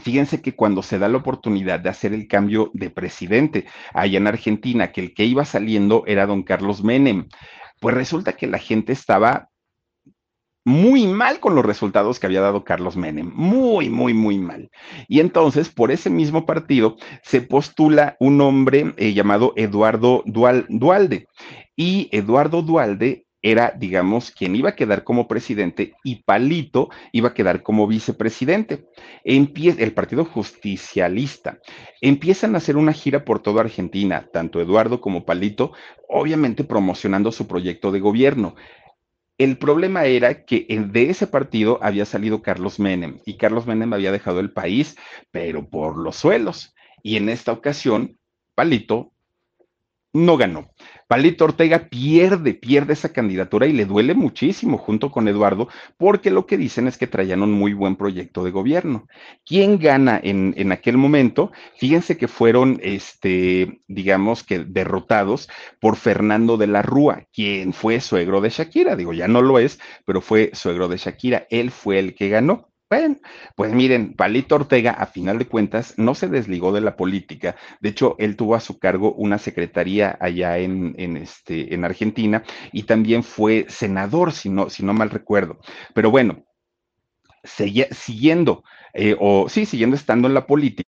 Fíjense que cuando se da la oportunidad de hacer el cambio de presidente allá en Argentina, que el que iba saliendo era don Carlos Menem, pues resulta que la gente estaba muy mal con los resultados que había dado Carlos Menem, muy, muy, muy mal. Y entonces, por ese mismo partido, se postula un hombre eh, llamado Eduardo Dualde. Y Eduardo Dualde era, digamos, quien iba a quedar como presidente y Palito iba a quedar como vicepresidente. el Partido Justicialista. Empiezan a hacer una gira por toda Argentina, tanto Eduardo como Palito, obviamente promocionando su proyecto de gobierno. El problema era que de ese partido había salido Carlos Menem y Carlos Menem había dejado el país, pero por los suelos. Y en esta ocasión, Palito no ganó. Palito Ortega pierde, pierde esa candidatura y le duele muchísimo junto con Eduardo, porque lo que dicen es que traían un muy buen proyecto de gobierno. ¿Quién gana en, en aquel momento? Fíjense que fueron, este, digamos que derrotados por Fernando de la Rúa, quien fue suegro de Shakira. Digo, ya no lo es, pero fue suegro de Shakira. Él fue el que ganó. Bueno, pues miren, Palito Ortega, a final de cuentas, no se desligó de la política. De hecho, él tuvo a su cargo una secretaría allá en, este, en Argentina y también fue senador, si no, si no mal recuerdo. Pero bueno, siguiendo, eh, o sí, siguiendo estando en la política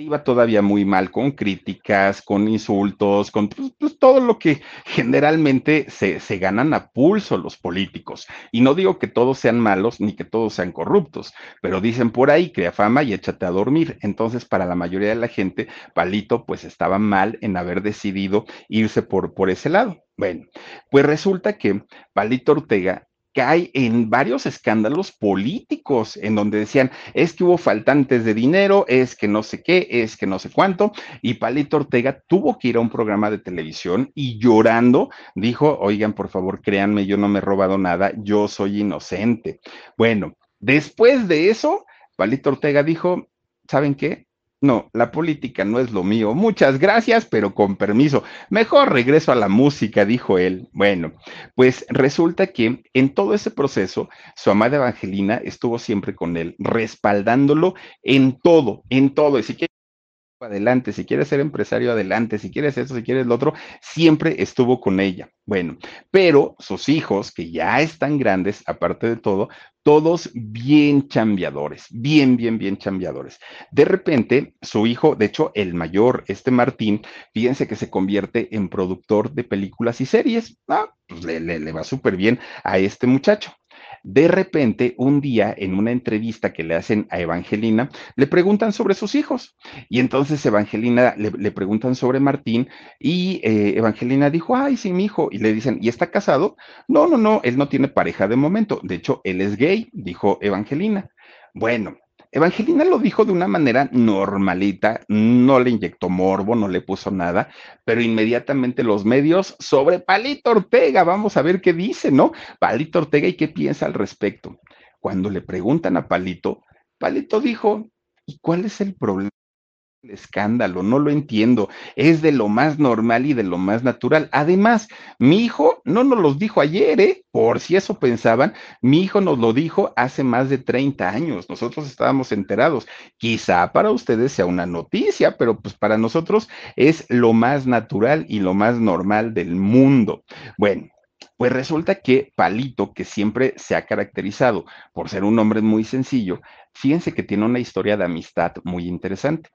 iba todavía muy mal con críticas, con insultos, con pues, pues, todo lo que generalmente se, se, ganan a pulso los políticos. Y no digo que todos sean malos ni que todos sean corruptos, pero dicen por ahí, crea fama y échate a dormir. Entonces, para la mayoría de la gente, Palito pues estaba mal en haber decidido irse por, por ese lado. Bueno, pues resulta que Palito Ortega cae en varios escándalos políticos en donde decían, es que hubo faltantes de dinero, es que no sé qué, es que no sé cuánto, y Palito Ortega tuvo que ir a un programa de televisión y llorando dijo, oigan, por favor, créanme, yo no me he robado nada, yo soy inocente. Bueno, después de eso, Palito Ortega dijo, ¿saben qué? No, la política no es lo mío. Muchas gracias, pero con permiso. Mejor regreso a la música, dijo él. Bueno, pues resulta que en todo ese proceso, su amada Evangelina estuvo siempre con él, respaldándolo en todo, en todo. Y si adelante, si quieres ser empresario, adelante, si quieres eso, si quieres lo otro, siempre estuvo con ella. Bueno, pero sus hijos, que ya están grandes, aparte de todo, todos bien chambeadores, bien, bien, bien chambeadores. De repente, su hijo, de hecho, el mayor, este Martín, fíjense que se convierte en productor de películas y series. Ah, pues le, le va súper bien a este muchacho. De repente, un día, en una entrevista que le hacen a Evangelina, le preguntan sobre sus hijos. Y entonces Evangelina le, preguntan sobre Martín y eh, Evangelina dijo, ay, sí, mi hijo. Y le dicen, ¿y está casado? No, no, no, él no tiene pareja de momento. De hecho, él es gay, dijo Evangelina. Bueno, Evangelina lo dijo de una manera normalita, no le inyectó morbo, no le puso nada, pero inmediatamente los medios sobre Palito Ortega, vamos a ver qué dice, ¿no? Palito Ortega y qué piensa al respecto. Cuando le preguntan a Palito, Palito dijo, ¿y cuál es el problema? El escándalo, no lo entiendo, es de lo más normal y de lo más natural. Además, mi hijo no nos los dijo ayer, ¿eh? Por si eso pensaban, mi hijo nos lo dijo hace más de 30 años, nosotros estábamos enterados. Quizá para ustedes sea una noticia, pero pues para nosotros es lo más natural y lo más normal del mundo. Bueno, pues resulta que Palito, que siempre se ha caracterizado por ser un hombre muy sencillo, fíjense que tiene una historia de amistad muy interesante.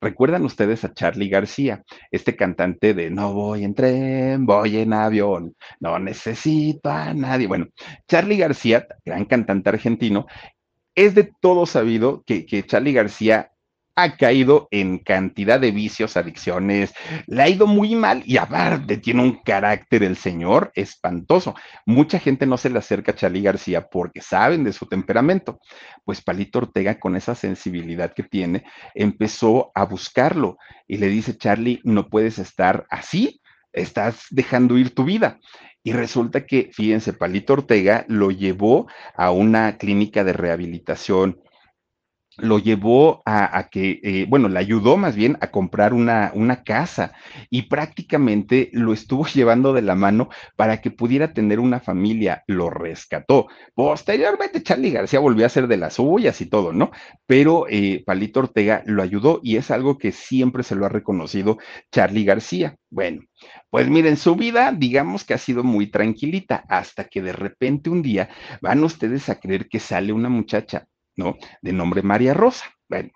¿Recuerdan ustedes a Charlie García, este cantante de No voy en tren, voy en avión, no necesito a nadie? Bueno, Charlie García, gran cantante argentino, es de todo sabido que, que Charlie García ha caído en cantidad de vicios, adicciones, le ha ido muy mal y aparte tiene un carácter el señor espantoso. Mucha gente no se le acerca a Charlie García porque saben de su temperamento. Pues Palito Ortega, con esa sensibilidad que tiene, empezó a buscarlo y le dice, Charlie, no puedes estar así, estás dejando ir tu vida. Y resulta que, fíjense, Palito Ortega lo llevó a una clínica de rehabilitación lo llevó a, que, eh, bueno, le ayudó más bien a comprar una, una, casa y prácticamente lo estuvo llevando de la mano para que pudiera tener una familia, lo rescató. Posteriormente Charlie García volvió a ser de las suyas y todo, ¿no? Pero eh, Palito Ortega lo ayudó y es algo que siempre se lo ha reconocido Charlie García. Bueno, pues miren, su vida, digamos que ha sido muy tranquilita, hasta que de repente un día van ustedes a creer que sale una muchacha ¿no? De nombre María Rosa. Bueno,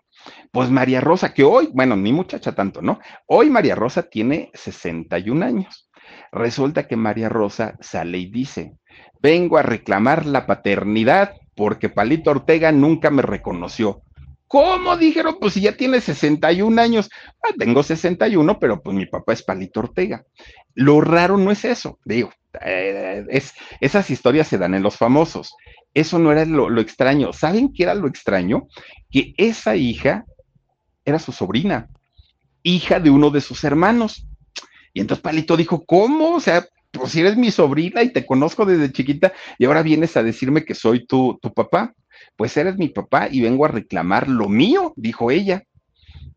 pues María Rosa, que hoy, bueno, ni muchacha tanto, ¿no? Hoy María Rosa tiene 61 años. Resulta que María Rosa sale y dice, vengo a reclamar la paternidad porque Palito Ortega nunca me reconoció. ¿Cómo? Dijeron, pues si ya tiene 61 años. Ah, tengo 61, pero pues mi papá es Palito Ortega. Lo raro no es eso, digo, eh, es, esas historias se dan en los famosos. Eso no era lo, extraño. ¿Saben qué era lo extraño? Que esa hija era su sobrina, hija de uno de sus hermanos. Y entonces Palito dijo, ¿cómo? O sea, pues si eres mi sobrina y te conozco desde chiquita y ahora vienes a decirme que soy tu, tu papá. Pues eres mi papá y vengo a reclamar lo mío, dijo ella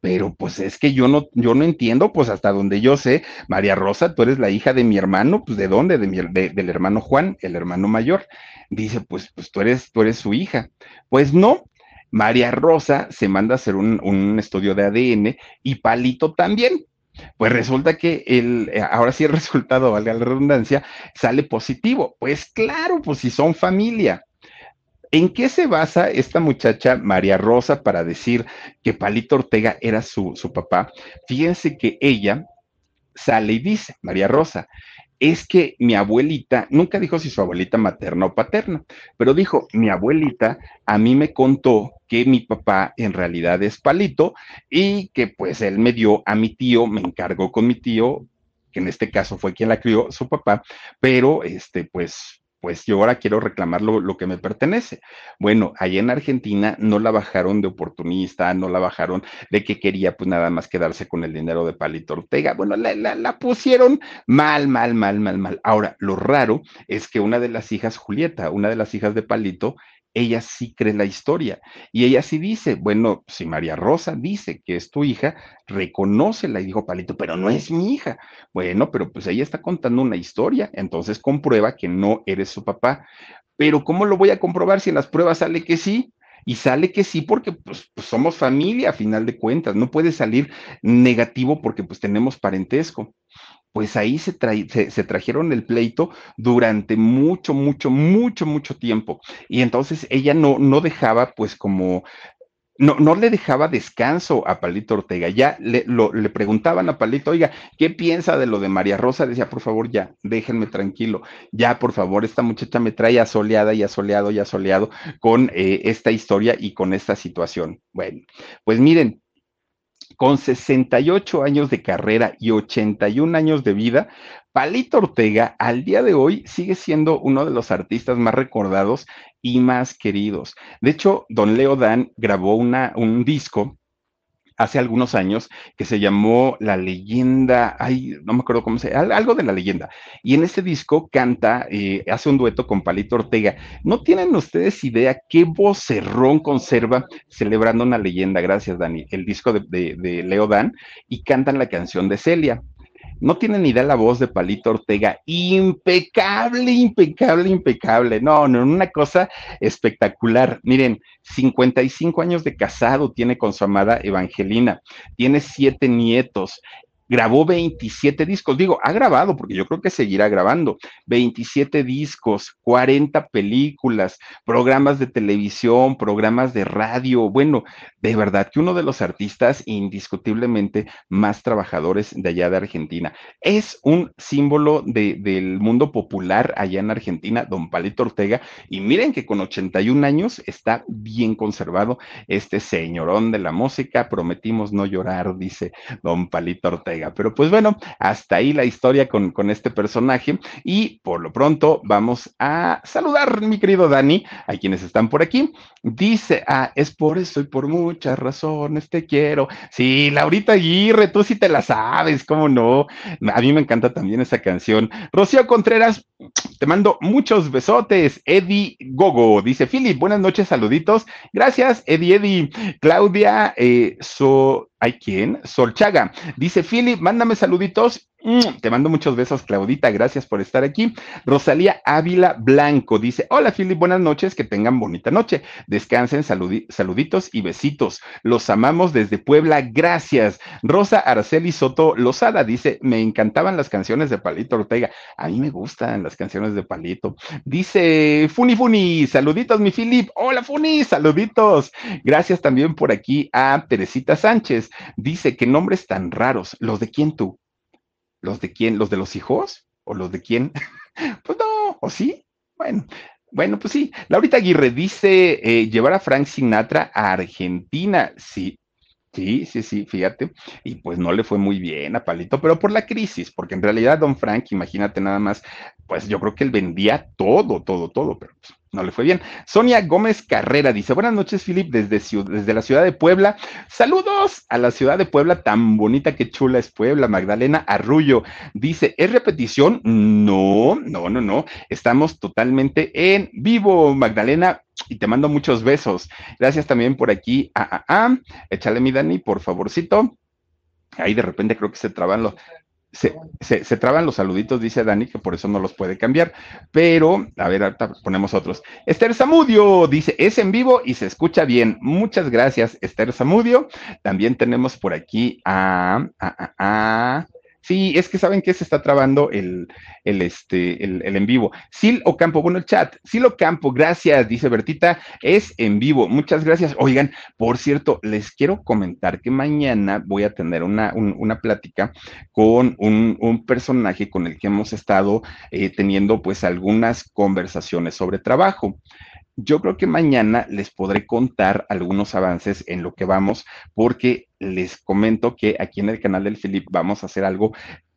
pero pues es que yo no, yo no entiendo, pues hasta donde yo sé, María Rosa, tú eres la hija de mi hermano, pues de dónde, de del hermano Juan, el hermano mayor. Dice, pues, pues tú eres, tú eres su hija. Pues no, María Rosa se manda a hacer un, un estudio de ADN y Palito también. Pues resulta que el, eh, ahora sí el resultado, valga la redundancia, sale positivo. Pues claro, pues si son familia. ¿En qué se basa esta muchacha María Rosa para decir que Palito Ortega era su, su papá? Fíjense que ella sale y dice, María Rosa, es que mi abuelita, nunca dijo si su abuelita materna o paterna, pero dijo, mi abuelita a mí me contó que mi papá en realidad es palito y que pues él me dio a mi tío, me encargó con mi tío, que en este caso fue quien la crió, su papá, pero este pues pues yo ahora quiero reclamar lo, que me pertenece. Bueno, ahí en Argentina no la bajaron de oportunista, no la bajaron de que quería pues nada más quedarse con el dinero de Palito Ortega. Bueno, la, la pusieron mal, mal, mal, mal, mal. Ahora, lo raro es que una de las hijas, Julieta, una de las hijas de Palito, ella sí cree la historia y ella sí dice, bueno, si María Rosa dice que es tu hija, reconócela y dijo Palito, pero no es mi hija. Bueno, pero pues ella está contando una historia, entonces comprueba que no eres su papá. Pero ¿cómo lo voy a comprobar si en las pruebas sale que sí? Y sale que sí porque pues, pues somos familia a final de cuentas, no puede salir negativo porque pues tenemos parentesco pues ahí se, se, trajeron el pleito durante mucho, mucho, mucho, mucho tiempo. Y entonces ella no, no dejaba, pues como no, no, le dejaba descanso a Palito Ortega. Ya le, le, preguntaban a Palito, oiga, ¿qué piensa de lo de María Rosa? Decía, por favor, ya, déjenme tranquilo. Ya, por favor, esta muchacha me trae asoleada y asoleado y asoleado con eh, esta historia y con esta situación. Bueno, pues miren, con 68 años de carrera y 81 años de vida, Palito Ortega al día de hoy sigue siendo uno de los artistas más recordados y más queridos. De hecho, don Leo Dan grabó una, un disco hace algunos años que se llamó La leyenda, ay, no me acuerdo cómo se algo de la leyenda. Y en ese disco canta, eh, hace un dueto con Palito Ortega. ¿No tienen ustedes idea qué vocerrón conserva celebrando una leyenda? Gracias, Dani. El disco de, de Leo Dan y cantan la canción de Celia. No tienen ni idea la voz de Palito Ortega. Impecable, impecable, impecable. No, no, una cosa espectacular. Miren, 55 años de casado tiene con su amada Evangelina. Tiene siete nietos grabó 27 discos, digo, ha grabado, porque yo creo que seguirá grabando, 27 discos, 40 películas, programas de televisión, programas de radio, bueno, de verdad que uno de los artistas indiscutiblemente más trabajadores de allá de Argentina. Es un símbolo del mundo popular allá en Argentina, don Palito Ortega, y miren que con 81 años está bien conservado este señorón de la música, prometimos no llorar, dice don Palito Ortega. Pero pues bueno, hasta ahí la historia con, con este personaje y por lo pronto vamos a saludar, mi querido Dani, a quienes están por aquí. Dice, ah, es por eso y por muchas razones te quiero. Sí, Laurita Aguirre, tú sí te la sabes, ¿cómo no? A mí me encanta también esa canción. Rocío Contreras, Te mando muchos besotes. Eddie Gogo dice, Philip, buenas noches, saluditos. Gracias, Eddie, Eddie. Claudia, eh, so, ¿hay quién? Solchaga. Dice, Philip, mándame saluditos te mando muchos besos, Claudita. Gracias por estar aquí. Rosalía Ávila Blanco dice: Hola, Philip, buenas noches. Que tengan bonita noche. Descansen, saluditos y besitos. Los amamos desde Puebla. Gracias. Rosa Araceli Soto Lozada dice: Me encantaban las canciones de Palito Ortega. A mí me gustan las canciones de Palito. Dice Funi Funi, saluditos, mi Philip. Hola, Funi, saluditos. Gracias también por aquí a Teresita Sánchez. Dice: Qué nombres tan raros. ¿Los de quién tú? ¿Los de quién? ¿Los de los hijos? ¿O los de quién? pues no, ¿o sí? Bueno, bueno, pues sí. Laurita Aguirre dice eh, llevar a Frank Sinatra a Argentina. Sí, Sí, sí, sí, fíjate. Y pues no le fue muy bien a Palito, pero por la crisis, porque en realidad Don Frank, imagínate nada más, pues yo creo que él vendía todo, todo, todo, pero pues, no le fue bien. Sonia Gómez Carrera dice, buenas noches, desde, desde la ciudad de Puebla. Saludos a la ciudad de Puebla, tan bonita que chula es Puebla. Magdalena Arrullo dice, ¿es repetición? No, no, no, no. Estamos totalmente en vivo, Magdalena, y te mando muchos besos. Gracias también por aquí. Ah, ah, ah. Échale mi Dani, por favorcito. Ahí de repente creo que se traban los, se, traban los saluditos, dice Dani, que por eso no los puede cambiar. Pero, a ver, ahorita ponemos otros. Esther Zamudio dice, es en vivo y se escucha bien. Muchas gracias, Esther Zamudio. También tenemos por aquí a Sí, es que saben que se está trabando el, el, este, el, el, en vivo. Sil Ocampo, bueno, el chat. Sil Ocampo, gracias, dice Bertita, es en vivo. Muchas gracias. Oigan, por cierto, les quiero comentar que mañana voy a tener una, una plática con un, un, personaje con el que hemos estado eh, teniendo pues algunas conversaciones sobre trabajo. Yo creo que mañana les podré contar algunos avances en lo que vamos, porque les comento que aquí en el canal del Philip vamos a hacer algo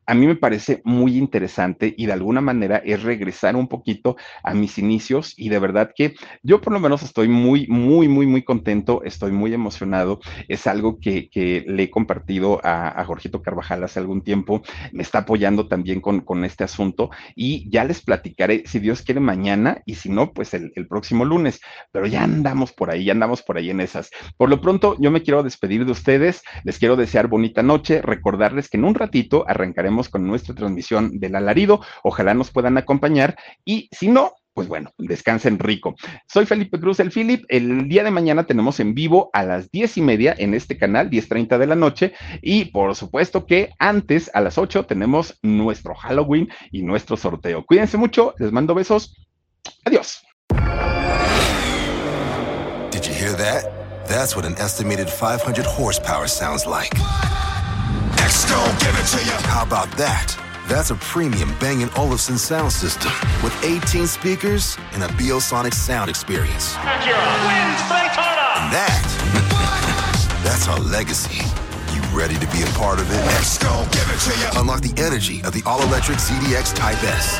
a mí me parece muy interesante y de alguna manera es regresar un poquito a mis inicios y de verdad que yo por lo menos estoy muy, muy, muy, muy contento, estoy muy emocionado. Es algo que, le he compartido a, Jorgito Carvajal hace algún tiempo, me está apoyando también con, con, este asunto y ya les platicaré si Dios quiere mañana y si no, pues el, el próximo lunes, pero ya andamos por ahí, ya andamos por ahí en esas. Por lo pronto, yo me quiero despedir de ustedes, les quiero desear bonita noche, recordarles que en un ratito arrancaremos con nuestra transmisión del alarido. Ojalá nos puedan acompañar y si no, pues bueno, descansen rico. Soy Felipe Cruz, el Philip. El día de mañana tenemos en vivo a las diez y media en este canal, 10.30 de la noche. Y por supuesto que antes, a las 8, tenemos nuestro Halloween y nuestro sorteo. Cuídense mucho, les mando besos. Adiós. Did you hear that? That's what an estimated 500 horsepower sounds like. Give it to you. How about that? That's a premium Bang & Olufsen sound system with 18 speakers and a Biosonic sound experience. Acura wins Daytona. And that, that's our legacy. You ready to be a part of it? Let's go, give it to you. Unlock the energy of the all-electric ZDX Type S.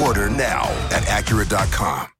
Order now at Acura.com.